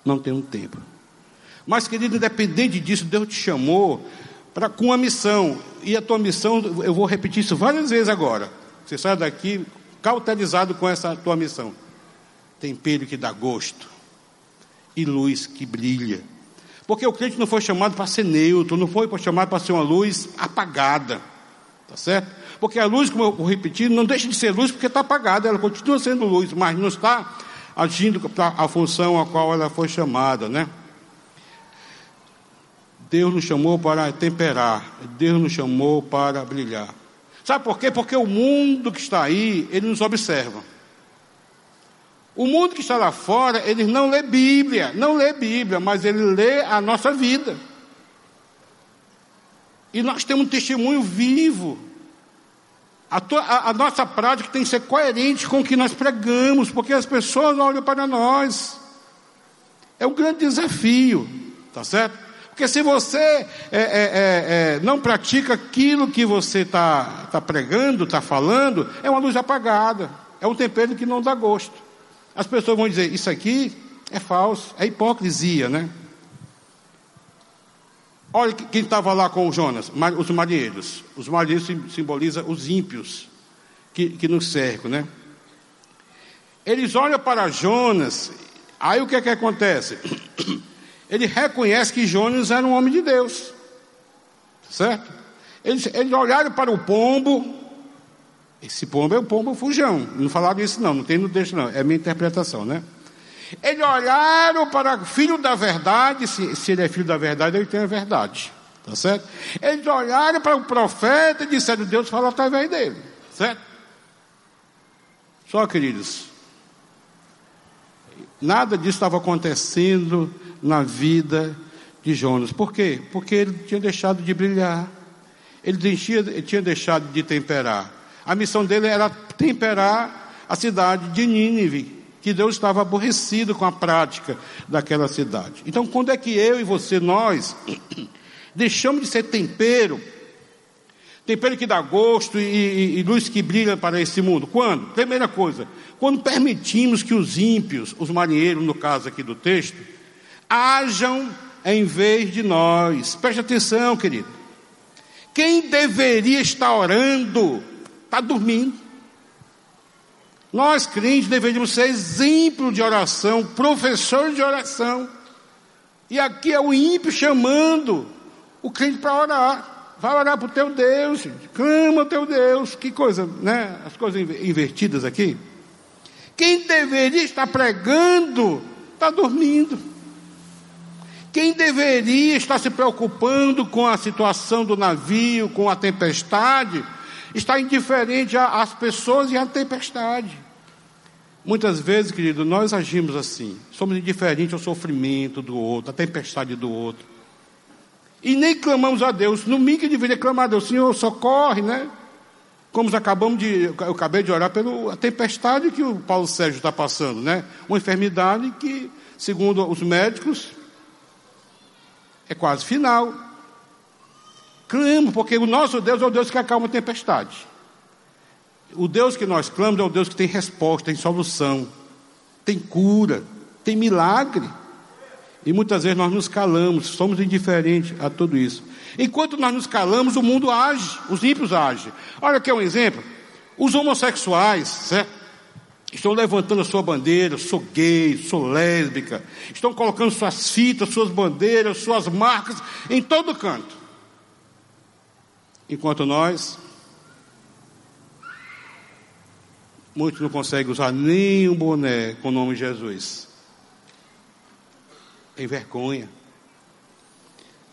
Não tenho tempo. Mas, querido, independente disso, Deus te chamou para com uma missão. E a tua missão, eu vou repetir isso várias vezes agora. Você sai daqui cauterizado com essa tua missão. Tempero que dá gosto e luz que brilha. Porque o crente não foi chamado para ser neutro, não foi chamado para ser uma luz apagada. Tá certo? Porque a luz, como eu vou repetir, não deixa de ser luz porque está apagada, ela continua sendo luz, mas não está agindo para a função a qual ela foi chamada, né? Deus nos chamou para temperar, Deus nos chamou para brilhar. Sabe por quê? Porque o mundo que está aí, ele nos observa. O mundo que está lá fora, ele não lê Bíblia, não lê Bíblia, mas ele lê a nossa vida. E nós temos um testemunho vivo a, tua, a, a, nossa prática tem que ser coerente com o que nós pregamos, porque as pessoas olham para nós. É um grande desafio, tá certo? Porque se você é, é, é, é não pratica aquilo que você está tá pregando, está falando, é uma luz apagada, é um tempero que não dá gosto. As pessoas vão dizer: Isso aqui é falso, é hipocrisia, né? Olha quem estava lá com o Jonas, os marinheiros. Os marinheiros simbolizam os ímpios que, que nos cercam, né? Eles olham para Jonas, aí o que é que acontece? Ele reconhece que Jonas era um homem de Deus, certo? Eles, eles olharam para o pombo, Esse pombo é o pombo fujão. Não falaram isso, não, não tem no texto, não. É minha interpretação, né? Eles olharam para o filho da verdade, se, se ele é filho da verdade, ele tem a verdade. Tá certo? Eles olharam para o profeta e disseram: Deus fala através dele. Certo? Só, queridos, nada disso estava acontecendo na vida de Jonas. Por quê? Porque ele tinha deixado de brilhar. Ele tinha, ele tinha deixado de temperar. A missão dele era temperar a cidade de Nínive, que Deus estava aborrecido com a prática daquela cidade. Então, quando é que eu e você, nós, deixamos de ser tempero, tempero que dá gosto e, e, e luz que brilha para esse mundo? Quando? Primeira coisa, quando permitimos que os ímpios, os marinheiros, no caso aqui do texto, hajam em vez de nós. Preste atenção, querido. Quem deveria estar orando, está dormindo. Nós crentes deveríamos ser exemplo de oração, professor de oração. E aqui é o ímpio chamando o crente para orar. Vai orar para o teu Deus, clama o teu Deus. Que coisa, né? As coisas invertidas aqui. Quem deveria estar pregando, está dormindo. Quem deveria estar se preocupando com a situação do navio, com a tempestade, está indiferente às pessoas e à tempestade. Muitas vezes, querido, nós agimos assim, somos indiferentes ao sofrimento do outro, à tempestade do outro. E nem clamamos a Deus. No mínimo que deveria clamar a Deus, Senhor, socorre, né? Como acabamos de, eu acabei de orar pela tempestade que o Paulo Sérgio está passando, né? Uma enfermidade que, segundo os médicos, é quase final. Clamo, porque o nosso Deus é o Deus que acalma a tempestade. O Deus que nós clamamos é o Deus que tem resposta, tem solução, tem cura, tem milagre. E muitas vezes nós nos calamos, somos indiferentes a tudo isso. Enquanto nós nos calamos, o mundo age, os ímpios agem. Olha aqui um exemplo. Os homossexuais, certo? Estão levantando a sua bandeira, sou gay, sou lésbica. Estão colocando suas fitas, suas bandeiras, suas marcas em todo canto. Enquanto nós, muitos não conseguem usar nem um boné com o nome de Jesus. Tem vergonha.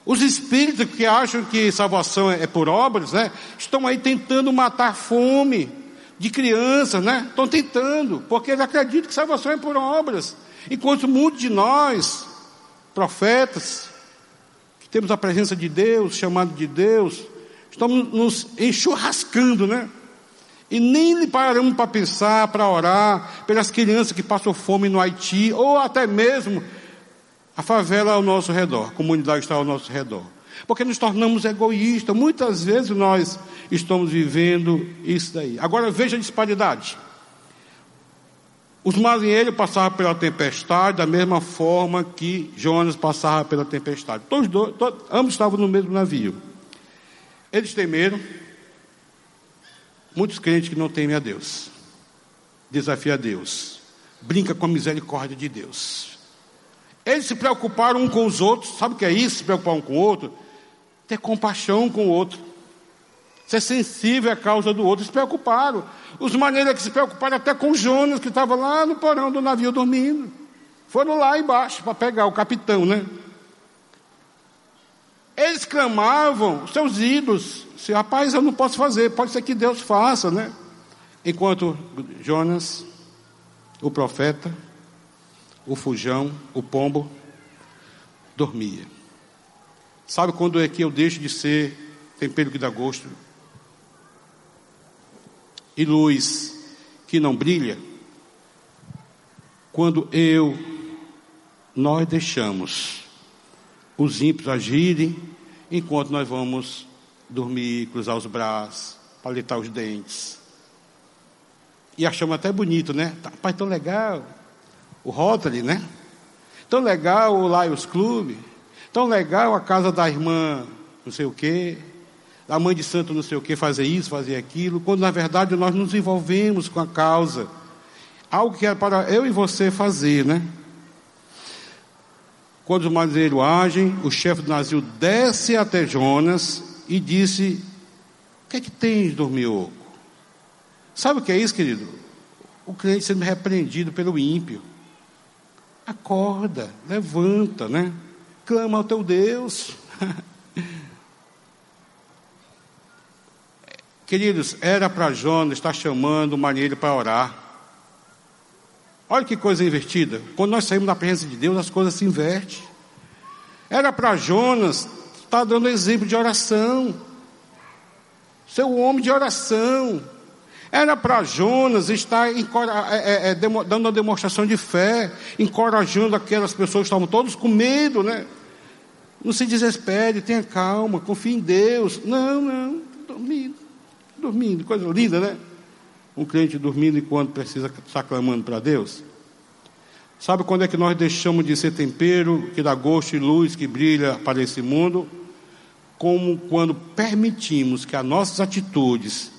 Os espíritos que acham que salvação é por obras, né? Estão aí tentando matar fome de crianças, né? Estão tentando, porque eles acreditam que salvação é por obras. Enquanto muitos de nós, profetas, que temos a presença de Deus, chamado de Deus, estamos nos enxurrascando, né? E nem paramos para pensar, para orar pelas crianças que passam fome no Haiti, ou até mesmo a favela ao nosso redor, a comunidade está ao nosso redor. Porque nos tornamos egoístas. Muitas vezes nós estamos vivendo isso daí. Agora veja a disparidade. Os marinheiros passavam pela tempestade da mesma forma que Jonas passava pela tempestade. Todos, dois, todos ambos estavam no mesmo navio. Eles temeram. Muitos crentes que não temem a Deus. Desafia a Deus. Brinca com a misericórdia de Deus. Eles se preocuparam um com os outros. Sabe o que é isso? Se preocupar um com o outro? Ter compaixão com o outro. Ser sensível à causa do outro. Se preocuparam. Os maneiras que se preocuparam até com Jonas, que estava lá no porão do navio dormindo. Foram lá embaixo para pegar o capitão, né? Eles clamavam, seus ídolos, se rapaz, eu não posso fazer, pode ser que Deus faça, né? Enquanto Jonas, o profeta, o fujão, o pombo, dormia. Sabe quando é que eu deixo de ser tempero que dá gosto? E luz que não brilha? Quando eu, nós deixamos os ímpios agirem, enquanto nós vamos dormir, cruzar os braços, palitar os dentes. E achamos até bonito, né? Pai, tão legal o Rotary, né? Tão legal o Lions Club, tão legal a casa da irmã não sei o quê, da mãe de santo não sei o quê, fazer isso, fazer aquilo, quando na verdade nós nos envolvemos com a causa. Algo que era para eu e você fazer, né? Quando os marinheiros agem, o chefe do navio desce até Jonas e disse: O que é que tens, dormioco? Sabe o que é isso, querido? O crente sendo repreendido pelo ímpio. Acorda, levanta, né? Clama ao teu Deus. Queridos, era para Jonas estar chamando o marinheiro para orar. Olha que coisa invertida. Quando nós saímos da presença de Deus, as coisas se invertem. Era para Jonas estar dando exemplo de oração. Ser um homem de oração. Era para Jonas estar é, é, é, dando uma demonstração de fé, encorajando aquelas pessoas que estavam todos com medo, né? Não se desespere, tenha calma, confie em Deus. Não, não, dormindo, dormindo, coisa linda, né? Um crente dormindo enquanto precisa estar clamando para Deus. Sabe quando é que nós deixamos de ser tempero, que dá gosto e luz, que brilha para esse mundo? Como quando permitimos que as nossas atitudes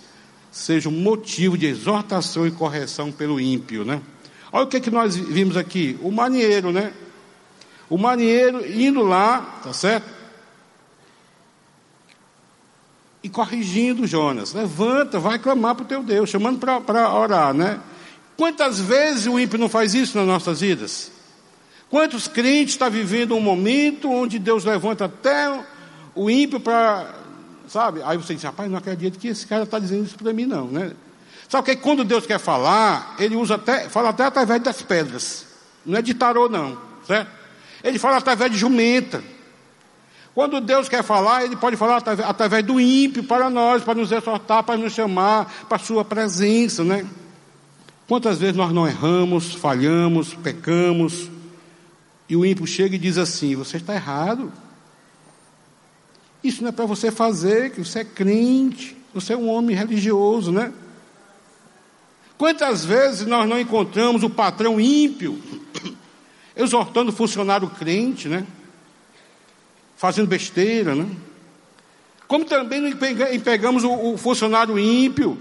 seja um motivo de exortação e correção pelo ímpio, né? Olha o que, é que nós vimos aqui, o marinheiro, né? O marinheiro indo lá, tá certo? E corrigindo Jonas, levanta, vai clamar para o teu Deus, chamando para orar, né? Quantas vezes o ímpio não faz isso nas nossas vidas? Quantos crentes estão vivendo um momento onde Deus levanta até o ímpio para sabe? Aí você diz, rapaz, não acredito que esse cara está dizendo isso para mim, não, né? Sabe que quando Deus quer falar, ele usa até, fala até através das pedras. Não é de tarô, não, certo? Ele fala através de jumenta. Quando Deus quer falar, Ele pode falar através, do ímpio para nós, para nos exortar, para nos chamar para a Sua presença, né? Quantas vezes nós não erramos, falhamos, pecamos, e o ímpio chega e diz assim: Você está errado. Isso não é para você fazer, que você é crente, você é um homem religioso, né? Quantas vezes nós não encontramos o patrão ímpio exortando o funcionário crente, né? Fazendo besteira, né? Como também pegamos o funcionário ímpio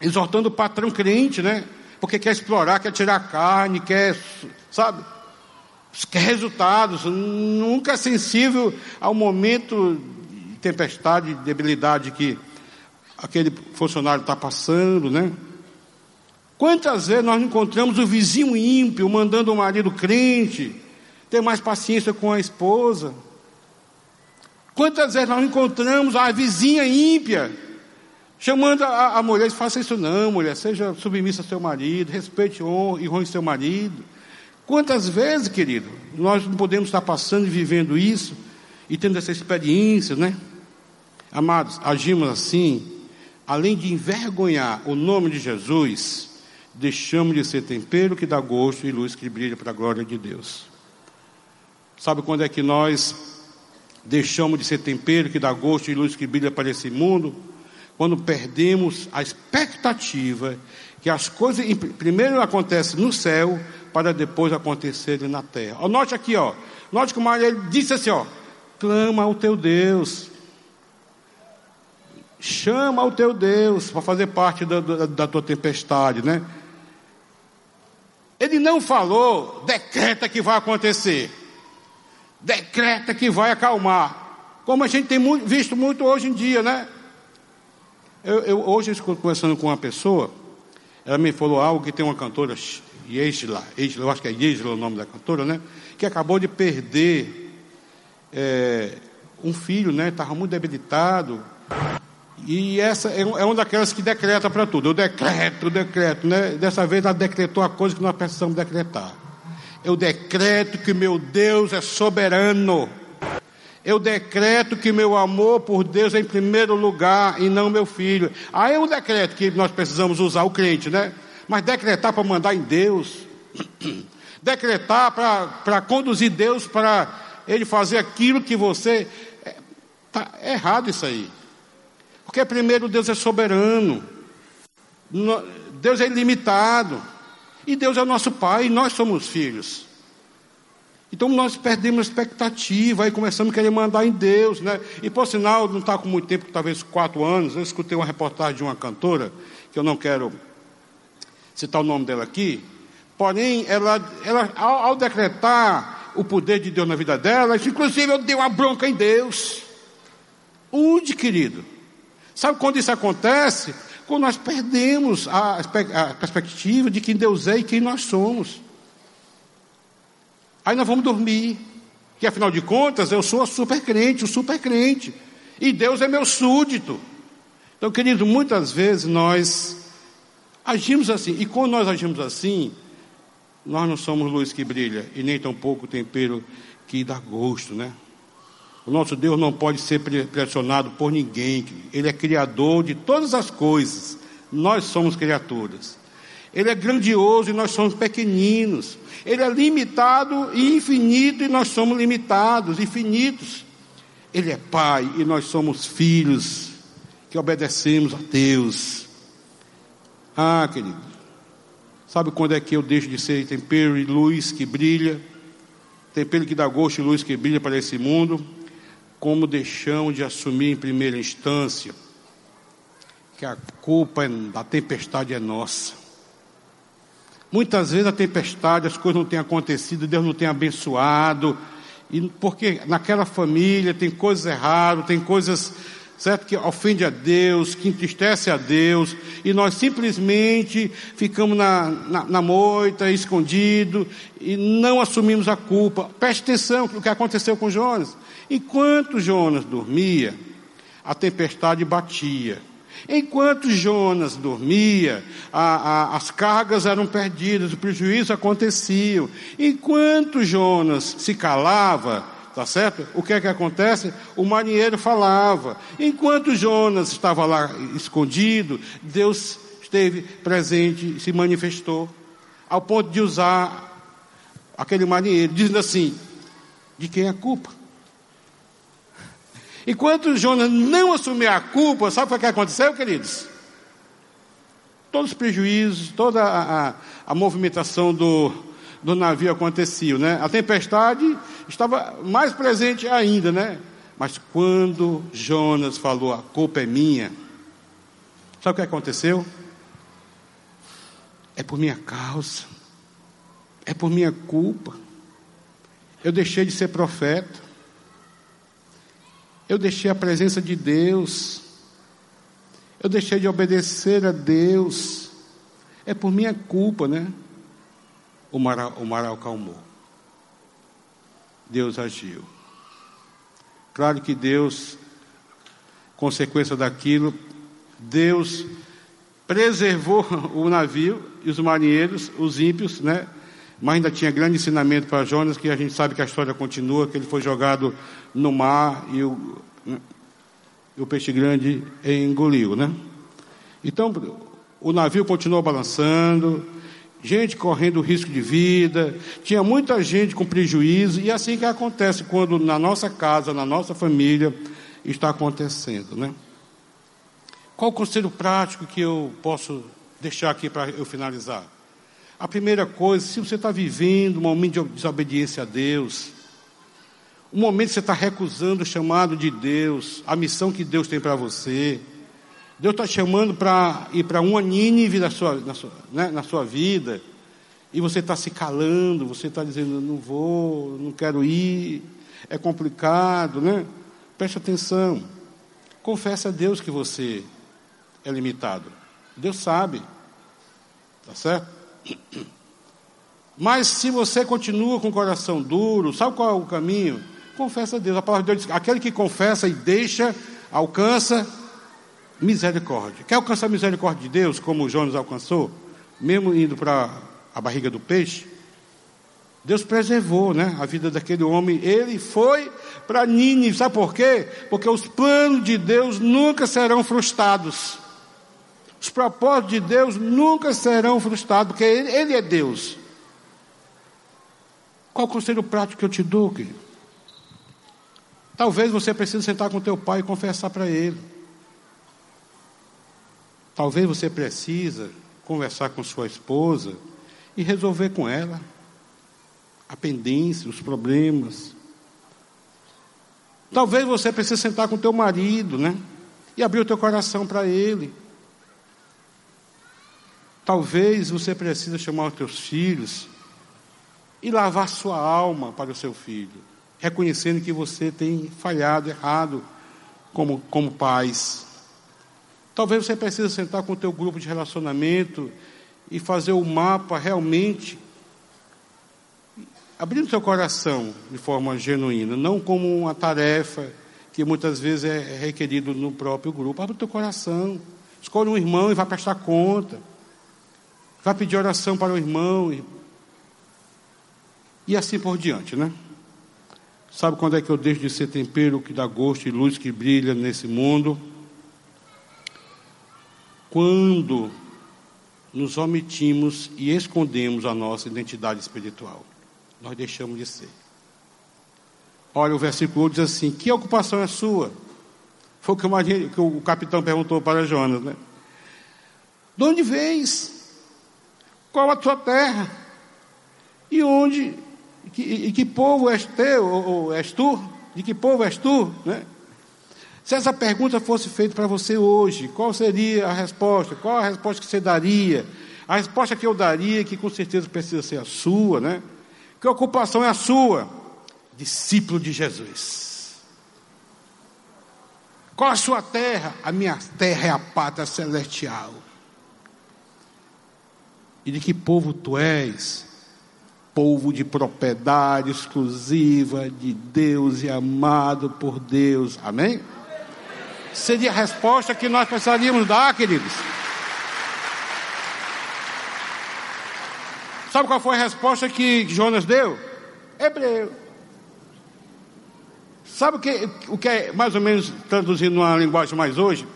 exortando o patrão crente, né? Porque quer explorar, quer tirar carne, quer, sabe? Quer resultados, nunca é sensível ao momento tempestade, debilidade que aquele funcionário está passando, né? Quantas vezes nós encontramos o vizinho ímpio mandando o marido crente ter mais paciência com a esposa? Quantas vezes nós encontramos a vizinha ímpia chamando a, a mulher, faça isso não, mulher, seja submissa ao seu marido, respeite e honre seu marido. Quantas vezes, querido, nós não podemos estar passando e vivendo isso e tendo essa experiência, né? Amados, agimos assim, além de envergonhar o nome de Jesus, deixamos de ser tempero que dá gosto e luz que brilha para a glória de Deus. Sabe quando é que nós deixamos de ser tempero que dá gosto e luz que brilha para esse mundo? Quando perdemos a expectativa que as coisas primeiro acontecem no céu para depois acontecerem na terra. Note aqui, ó. Note que o Maria disse assim, ó: clama ao teu Deus. Chama o teu Deus para fazer parte da, da, da tua tempestade, né? Ele não falou, decreta que vai acontecer, decreta que vai acalmar, como a gente tem muito, visto muito hoje em dia, né? Eu, eu, hoje estou conversando com uma pessoa, ela me falou algo que tem uma cantora, Yesla, eu acho que é Yesla o nome da cantora, né? Que acabou de perder é, um filho, né? Estava muito debilitado, e essa é, é uma daquelas que decreta para tudo. Eu decreto, decreto, né? Dessa vez ela decretou a coisa que nós precisamos decretar. Eu decreto que meu Deus é soberano. Eu decreto que meu amor por Deus é em primeiro lugar e não meu filho. Aí é um decreto que nós precisamos usar, o crente, né? Mas decretar para mandar em Deus. Decretar para conduzir Deus para Ele fazer aquilo que você. É, errado isso aí. Porque primeiro Deus é soberano, Deus é ilimitado, e Deus é o nosso Pai, e nós somos filhos. Então nós perdemos a expectativa, aí começamos a querer mandar em Deus, né? E por sinal, não está com muito tempo, talvez quatro anos, eu escutei uma reportagem de uma cantora, que eu não quero citar o nome dela aqui, porém, ela, ela ao, ao decretar o poder de Deus na vida dela, inclusive eu dei uma bronca em Deus. Onde, querido? Sabe quando isso acontece? Quando nós perdemos a, perspectiva de quem Deus é e quem nós somos. Aí nós vamos dormir, que afinal de contas eu sou a super crente, o super crente, e Deus é meu súdito. Então, querido, muitas vezes nós agimos assim, e quando nós agimos assim, nós não somos luz que brilha, e nem tampouco tempero que dá gosto, né? O nosso Deus não pode ser pressionado por ninguém. Ele é criador de todas as coisas. Nós somos criaturas. Ele é grandioso e nós somos pequeninos. Ele é limitado e infinito e nós somos limitados, infinitos. Ele é Pai e nós somos filhos que obedecemos a Deus. Ah, querido, sabe quando é que eu deixo de ser tempero e luz que brilha? Tempero que dá gosto e luz que brilha para esse mundo? Como deixamos de assumir em primeira instância que a culpa da tempestade é nossa. Muitas vezes a tempestade, as coisas não têm acontecido, Deus não tem abençoado, e porque naquela família tem coisas erradas, tem coisas certo que ofende a Deus, que entristece a Deus, e nós simplesmente ficamos na, na, na moita, escondido, e não assumimos a culpa. Preste atenção no que aconteceu com Jonas. Enquanto Jonas dormia, a tempestade batia. Enquanto Jonas dormia, a, a, as cargas eram perdidas, o prejuízo acontecia. Enquanto Jonas se calava, tá certo? O que é que acontece? O marinheiro falava. Enquanto Jonas estava lá escondido, Deus esteve presente, se manifestou, ao ponto de usar aquele marinheiro, dizendo assim: de quem é a culpa? Enquanto Jonas não assumiu a culpa, sabe o que aconteceu, queridos? Todos os prejuízos, toda a, a, a movimentação do, do navio acontecia, né? A tempestade estava mais presente ainda, né? Mas quando Jonas falou, a culpa é minha, sabe o que aconteceu? É por minha causa, é por minha culpa. Eu deixei de ser profeta, eu deixei a presença de Deus. Eu deixei de obedecer a Deus. É por minha culpa, né? O mar, o mar acalmou. Deus agiu. Claro que Deus, consequência daquilo, Deus preservou o navio e os marinheiros, os ímpios, né? Mas ainda tinha grande ensinamento para Jonas, que a gente sabe que a história continua, que ele foi jogado no mar e o, e o peixe grande engoliu, né? Então, o navio continuou balançando, gente correndo risco de vida, tinha muita gente com prejuízo, e é assim que acontece quando na nossa casa, na nossa família, está acontecendo, né? Qual o conselho prático que eu posso deixar aqui para eu finalizar? A primeira coisa, se você está vivendo um momento de desobediência a Deus, um momento que você está recusando o chamado de Deus, a missão que Deus tem para você, Deus está chamando para ir para uma Nínive na sua, na, sua, né, na sua vida, e você está se calando, você está dizendo, não vou, não quero ir, é complicado, né? Preste atenção. Confesse a Deus que você é limitado. Deus sabe. Tá certo? Mas se você continua com o coração duro, sabe qual é o caminho? Confessa a Deus. A palavra de Deus diz: aquele que confessa e deixa, alcança misericórdia. Quer alcançar a misericórdia de Deus, como Jonas alcançou, mesmo indo para a barriga do peixe? Deus preservou né, a vida daquele homem. Ele foi para Nínive. Sabe por quê? Porque os planos de Deus nunca serão frustrados. Os propósitos de Deus nunca serão frustrados, porque Ele, ele é Deus. Qual o conselho prático que eu te dou, querido? Talvez você precise sentar com teu pai e confessar para ele. Talvez você precisa conversar com sua esposa e resolver com ela a pendência, os problemas. Talvez você precise sentar com teu marido, né? E abrir o teu coração para ele. Talvez você precise chamar os teus filhos e lavar sua alma para o seu filho, reconhecendo que você tem falhado, errado como, como pais. Talvez você precise sentar com o teu grupo de relacionamento e fazer o mapa realmente abrindo seu coração de forma genuína, não como uma tarefa que muitas vezes é requerido no próprio grupo. Abre o teu coração, escolhe um irmão e vai prestar conta, vai pedir oração para o irmão e, e assim por diante, né? Sabe quando é que eu deixo de ser tempero que dá gosto e luz que brilha nesse mundo? Quando nos omitimos e escondemos a nossa identidade espiritual nós deixamos de ser. Olha, o versículo diz assim: Que ocupação é sua? Foi o que, imagine, que o capitão perguntou para Jonas, né? De onde vens? Qual a tua terra? E onde? Que, e que povo és teu? Ou, ou és tu? De que povo és tu? Né? Se essa pergunta fosse feita para você hoje, qual seria a resposta? Qual a resposta que você daria? A resposta que eu daria, que com certeza precisa ser a sua, né? Que ocupação é a sua? Discípulo de Jesus. Qual a sua terra? A minha terra é a pátria celestial. E de que povo tu és? Povo de propriedade exclusiva de Deus e amado por Deus. Amém? Seria a resposta que nós precisaríamos dar, queridos. Sabe qual foi a resposta que Jonas deu? Hebreu. Sabe o que, o que é mais ou menos traduzindo numa linguagem mais hoje?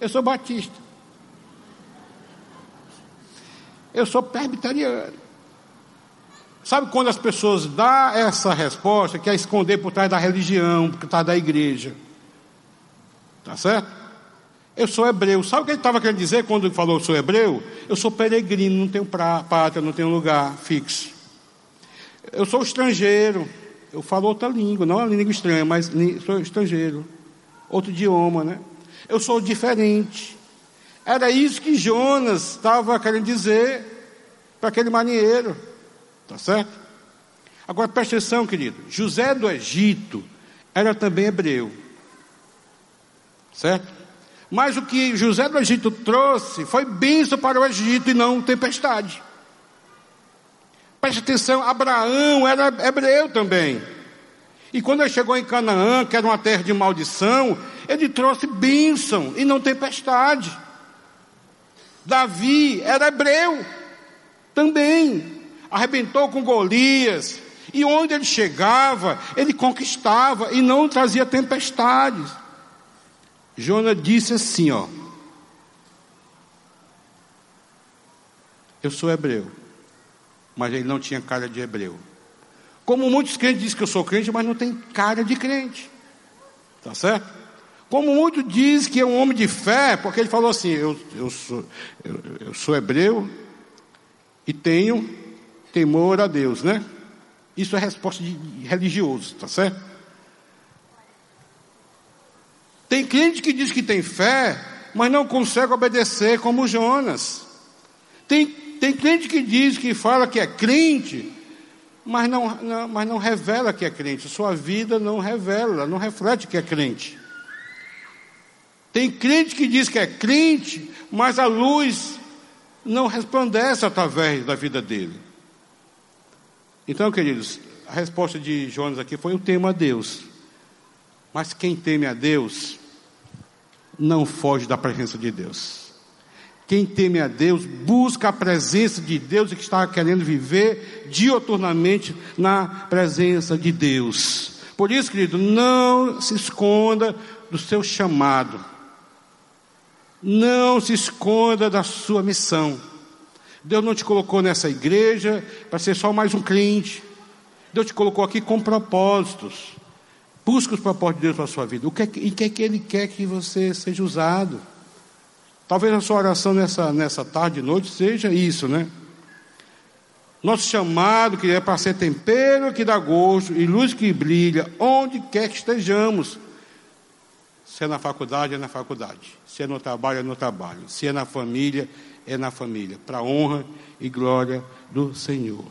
Eu sou batista. Eu sou presbiteriano. Sabe quando as pessoas dão essa resposta, que é esconder por trás da religião, por trás da igreja? Tá certo? Eu sou hebreu. Sabe o que ele estava querendo dizer quando ele falou eu sou hebreu? Eu sou peregrino, não tenho pátria, não tenho lugar fixo. Eu sou estrangeiro. Eu falo outra língua, não é língua estranha, mas sou estrangeiro. Outro idioma, né? Eu sou diferente. Era isso que Jonas estava querendo dizer para aquele marinheiro. Tá certo? Agora preste atenção, querido. José do Egito era também hebreu. Certo? Mas o que José do Egito trouxe foi bênção para o Egito e não tempestade. Preste atenção, Abraão era hebreu também. E quando ele chegou em Canaã, que era uma terra de maldição, ele trouxe bênção e não tempestade. Davi era hebreu também. Arrebentou com Golias. E onde ele chegava, ele conquistava e não trazia tempestades. Jonas disse assim, ó. Eu sou hebreu, mas ele não tinha cara de hebreu. Como muitos crentes dizem que eu sou crente, mas não tem cara de crente. Tá certo? Como muitos dizem que é um homem de fé, porque ele falou assim: eu, eu, sou, eu, eu sou hebreu e tenho temor a Deus, né? Isso é resposta de religioso, tá certo? Tem crente que diz que tem fé, mas não consegue obedecer como Jonas. Tem, tem crente que diz que fala que é crente, mas não, não, mas não revela que é crente. Sua vida não revela, não reflete que é crente. Tem crente que diz que é crente, mas a luz não resplandece através da vida dele. Então, queridos, a resposta de Jonas aqui foi o tema Deus. Mas quem teme a Deus não foge da presença de Deus. Quem teme a Deus busca a presença de Deus e que está querendo viver dioturnamente na presença de Deus. Por isso, querido, não se esconda do seu chamado. Não se esconda da sua missão. Deus não te colocou nessa igreja para ser só mais um cliente. Deus te colocou aqui com propósitos. Busque os propósitos de Deus para a sua vida. O que é, em que é que Ele quer que você seja usado? Talvez a sua oração nessa, nessa tarde e noite seja isso, né? Nosso chamado que é para ser tempero que dá gosto e luz que brilha, onde quer que estejamos. Se é na faculdade, é na faculdade. Se é no trabalho, é no trabalho. Se é na família, é na família. Para a honra e glória do Senhor.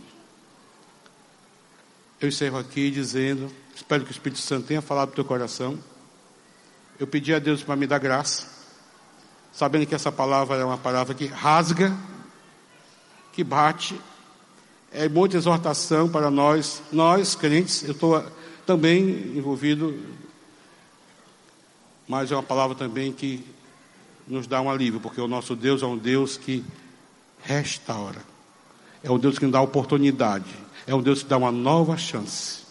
Eu encerro aqui dizendo Espero que o Espírito Santo tenha falado do teu coração. Eu pedi a Deus para me dar graça. sabendo que essa palavra é uma palavra que rasga, que bate, é muita exortação para nós, nós crentes, eu estou também envolvido, mas é uma palavra também que nos dá um alívio, porque o nosso Deus é um Deus que restaura, é um Deus que nos dá oportunidade, é um Deus que dá uma nova chance.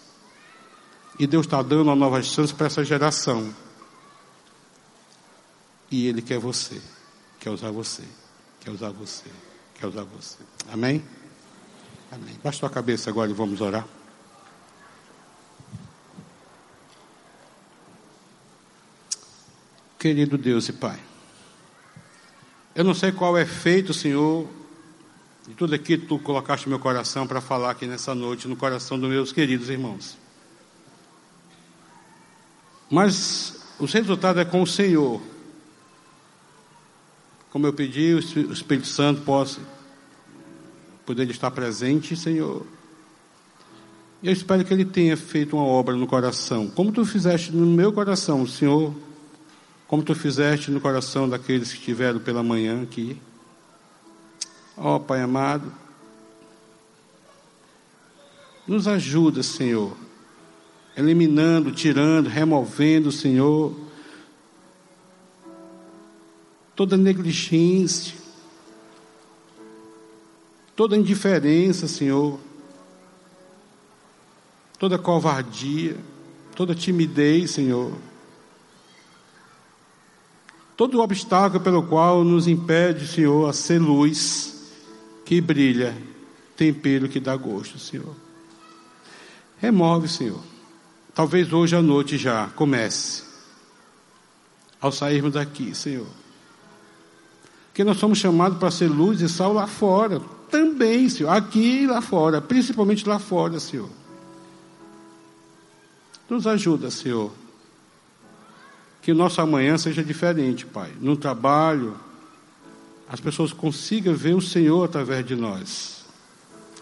E Deus está dando uma nova chance para essa geração. E Ele quer você, quer usar você, quer usar você, quer usar você. Amém? Amém. Baixa a cabeça agora e vamos orar. Querido Deus e Pai, eu não sei qual é feito, Senhor, de tudo aquilo que Tu colocaste no meu coração para falar aqui nessa noite, no coração dos meus queridos irmãos. Mas o resultado é com o Senhor. Como eu pedi, o Espírito Santo possa poder estar presente, Senhor. Eu espero que Ele tenha feito uma obra no coração, como Tu fizeste no meu coração, Senhor, como Tu fizeste no coração daqueles que estiveram pela manhã aqui. Ó oh, Pai amado, nos ajuda, Senhor, eliminando, tirando, removendo, Senhor, toda negligência, toda indiferença, Senhor, toda covardia, toda timidez, Senhor, todo obstáculo pelo qual nos impede, Senhor, a ser luz que brilha, tempero que dá gosto, Senhor. Remove, Senhor. Talvez hoje à noite já comece. Ao sairmos daqui, Senhor porque nós somos chamados para ser luz e sal lá fora. Também, Senhor. Aqui e lá fora. Principalmente lá fora, Senhor. Nos ajuda, Senhor. Que o nosso amanhã seja diferente, Pai. No trabalho, as pessoas consigam ver o Senhor através de nós.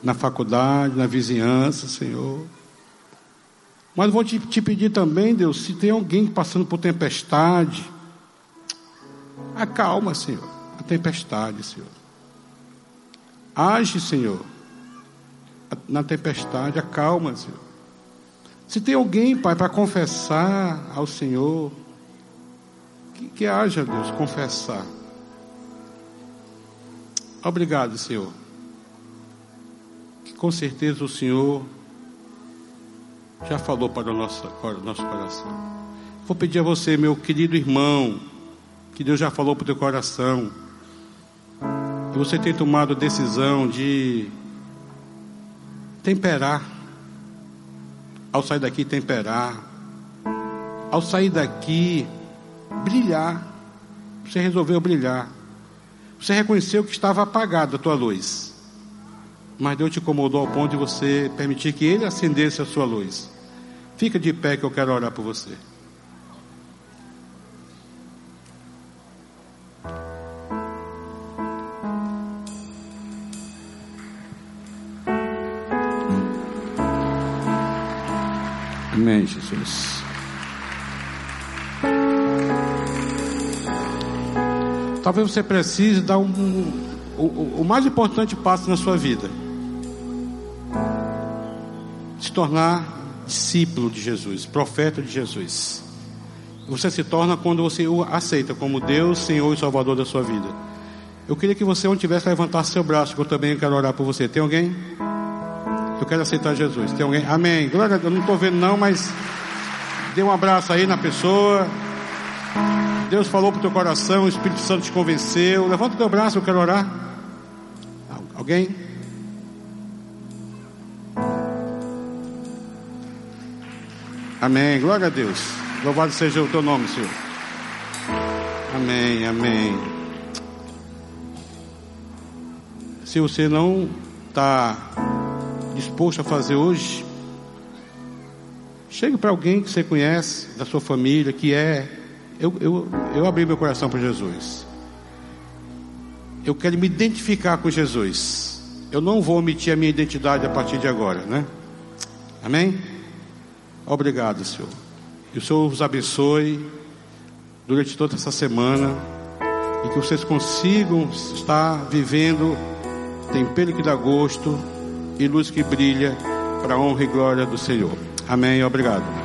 Na faculdade, na vizinhança, Senhor. Mas vou te, te pedir também, Deus, se tem alguém passando por tempestade, acalma, Senhor a tempestade, Senhor. Age, Senhor, na tempestade, acalma, Senhor. Se tem alguém, Pai, para confessar ao Senhor, que, que haja, Deus, confessar. Obrigado, Senhor. Que com certeza o Senhor já falou para o nosso, o nosso coração. Vou pedir a você, meu querido irmão, que Deus já falou para o teu coração e você tem tomado a decisão de temperar, ao sair daqui, temperar, ao sair daqui, brilhar. Você resolveu brilhar. Você reconheceu que estava apagada a tua luz, mas Deus te incomodou ao ponto de você permitir que Ele acendesse a sua luz. Fica de pé que eu quero orar por você. Amém, Jesus. Talvez você precise dar um, um, o, o mais importante passo na sua vida: se tornar discípulo de Jesus, profeta de Jesus. Você se torna quando você o aceita como Deus, Senhor e Salvador da sua vida. Eu queria que você, onde tivesse, levantasse seu braço, que eu também quero orar por você. Tem alguém? Eu quero aceitar Jesus. Tem alguém? Amém. Glória. Eu não estou vendo não, mas dê um abraço aí na pessoa. Deus falou para o teu coração, o Espírito Santo te convenceu. Levanta o teu braço, eu quero orar. Alguém? Amém. Glória a Deus. Louvado seja o teu nome, Senhor. Amém, amém. Se você não está disposto a fazer hoje, chegue para alguém que você conhece, da sua família, que é. Eu, eu, eu abri meu coração para Jesus. Eu quero me identificar com Jesus. Eu não vou omitir a minha identidade a partir de agora, né? Amém? Obrigado, Senhor. Que o Senhor os abençoe durante toda essa semana. e que vocês consigam estar vivendo tempero que dá gosto e luz que brilha para a honra e glória do Senhor. Amém. Obrigado.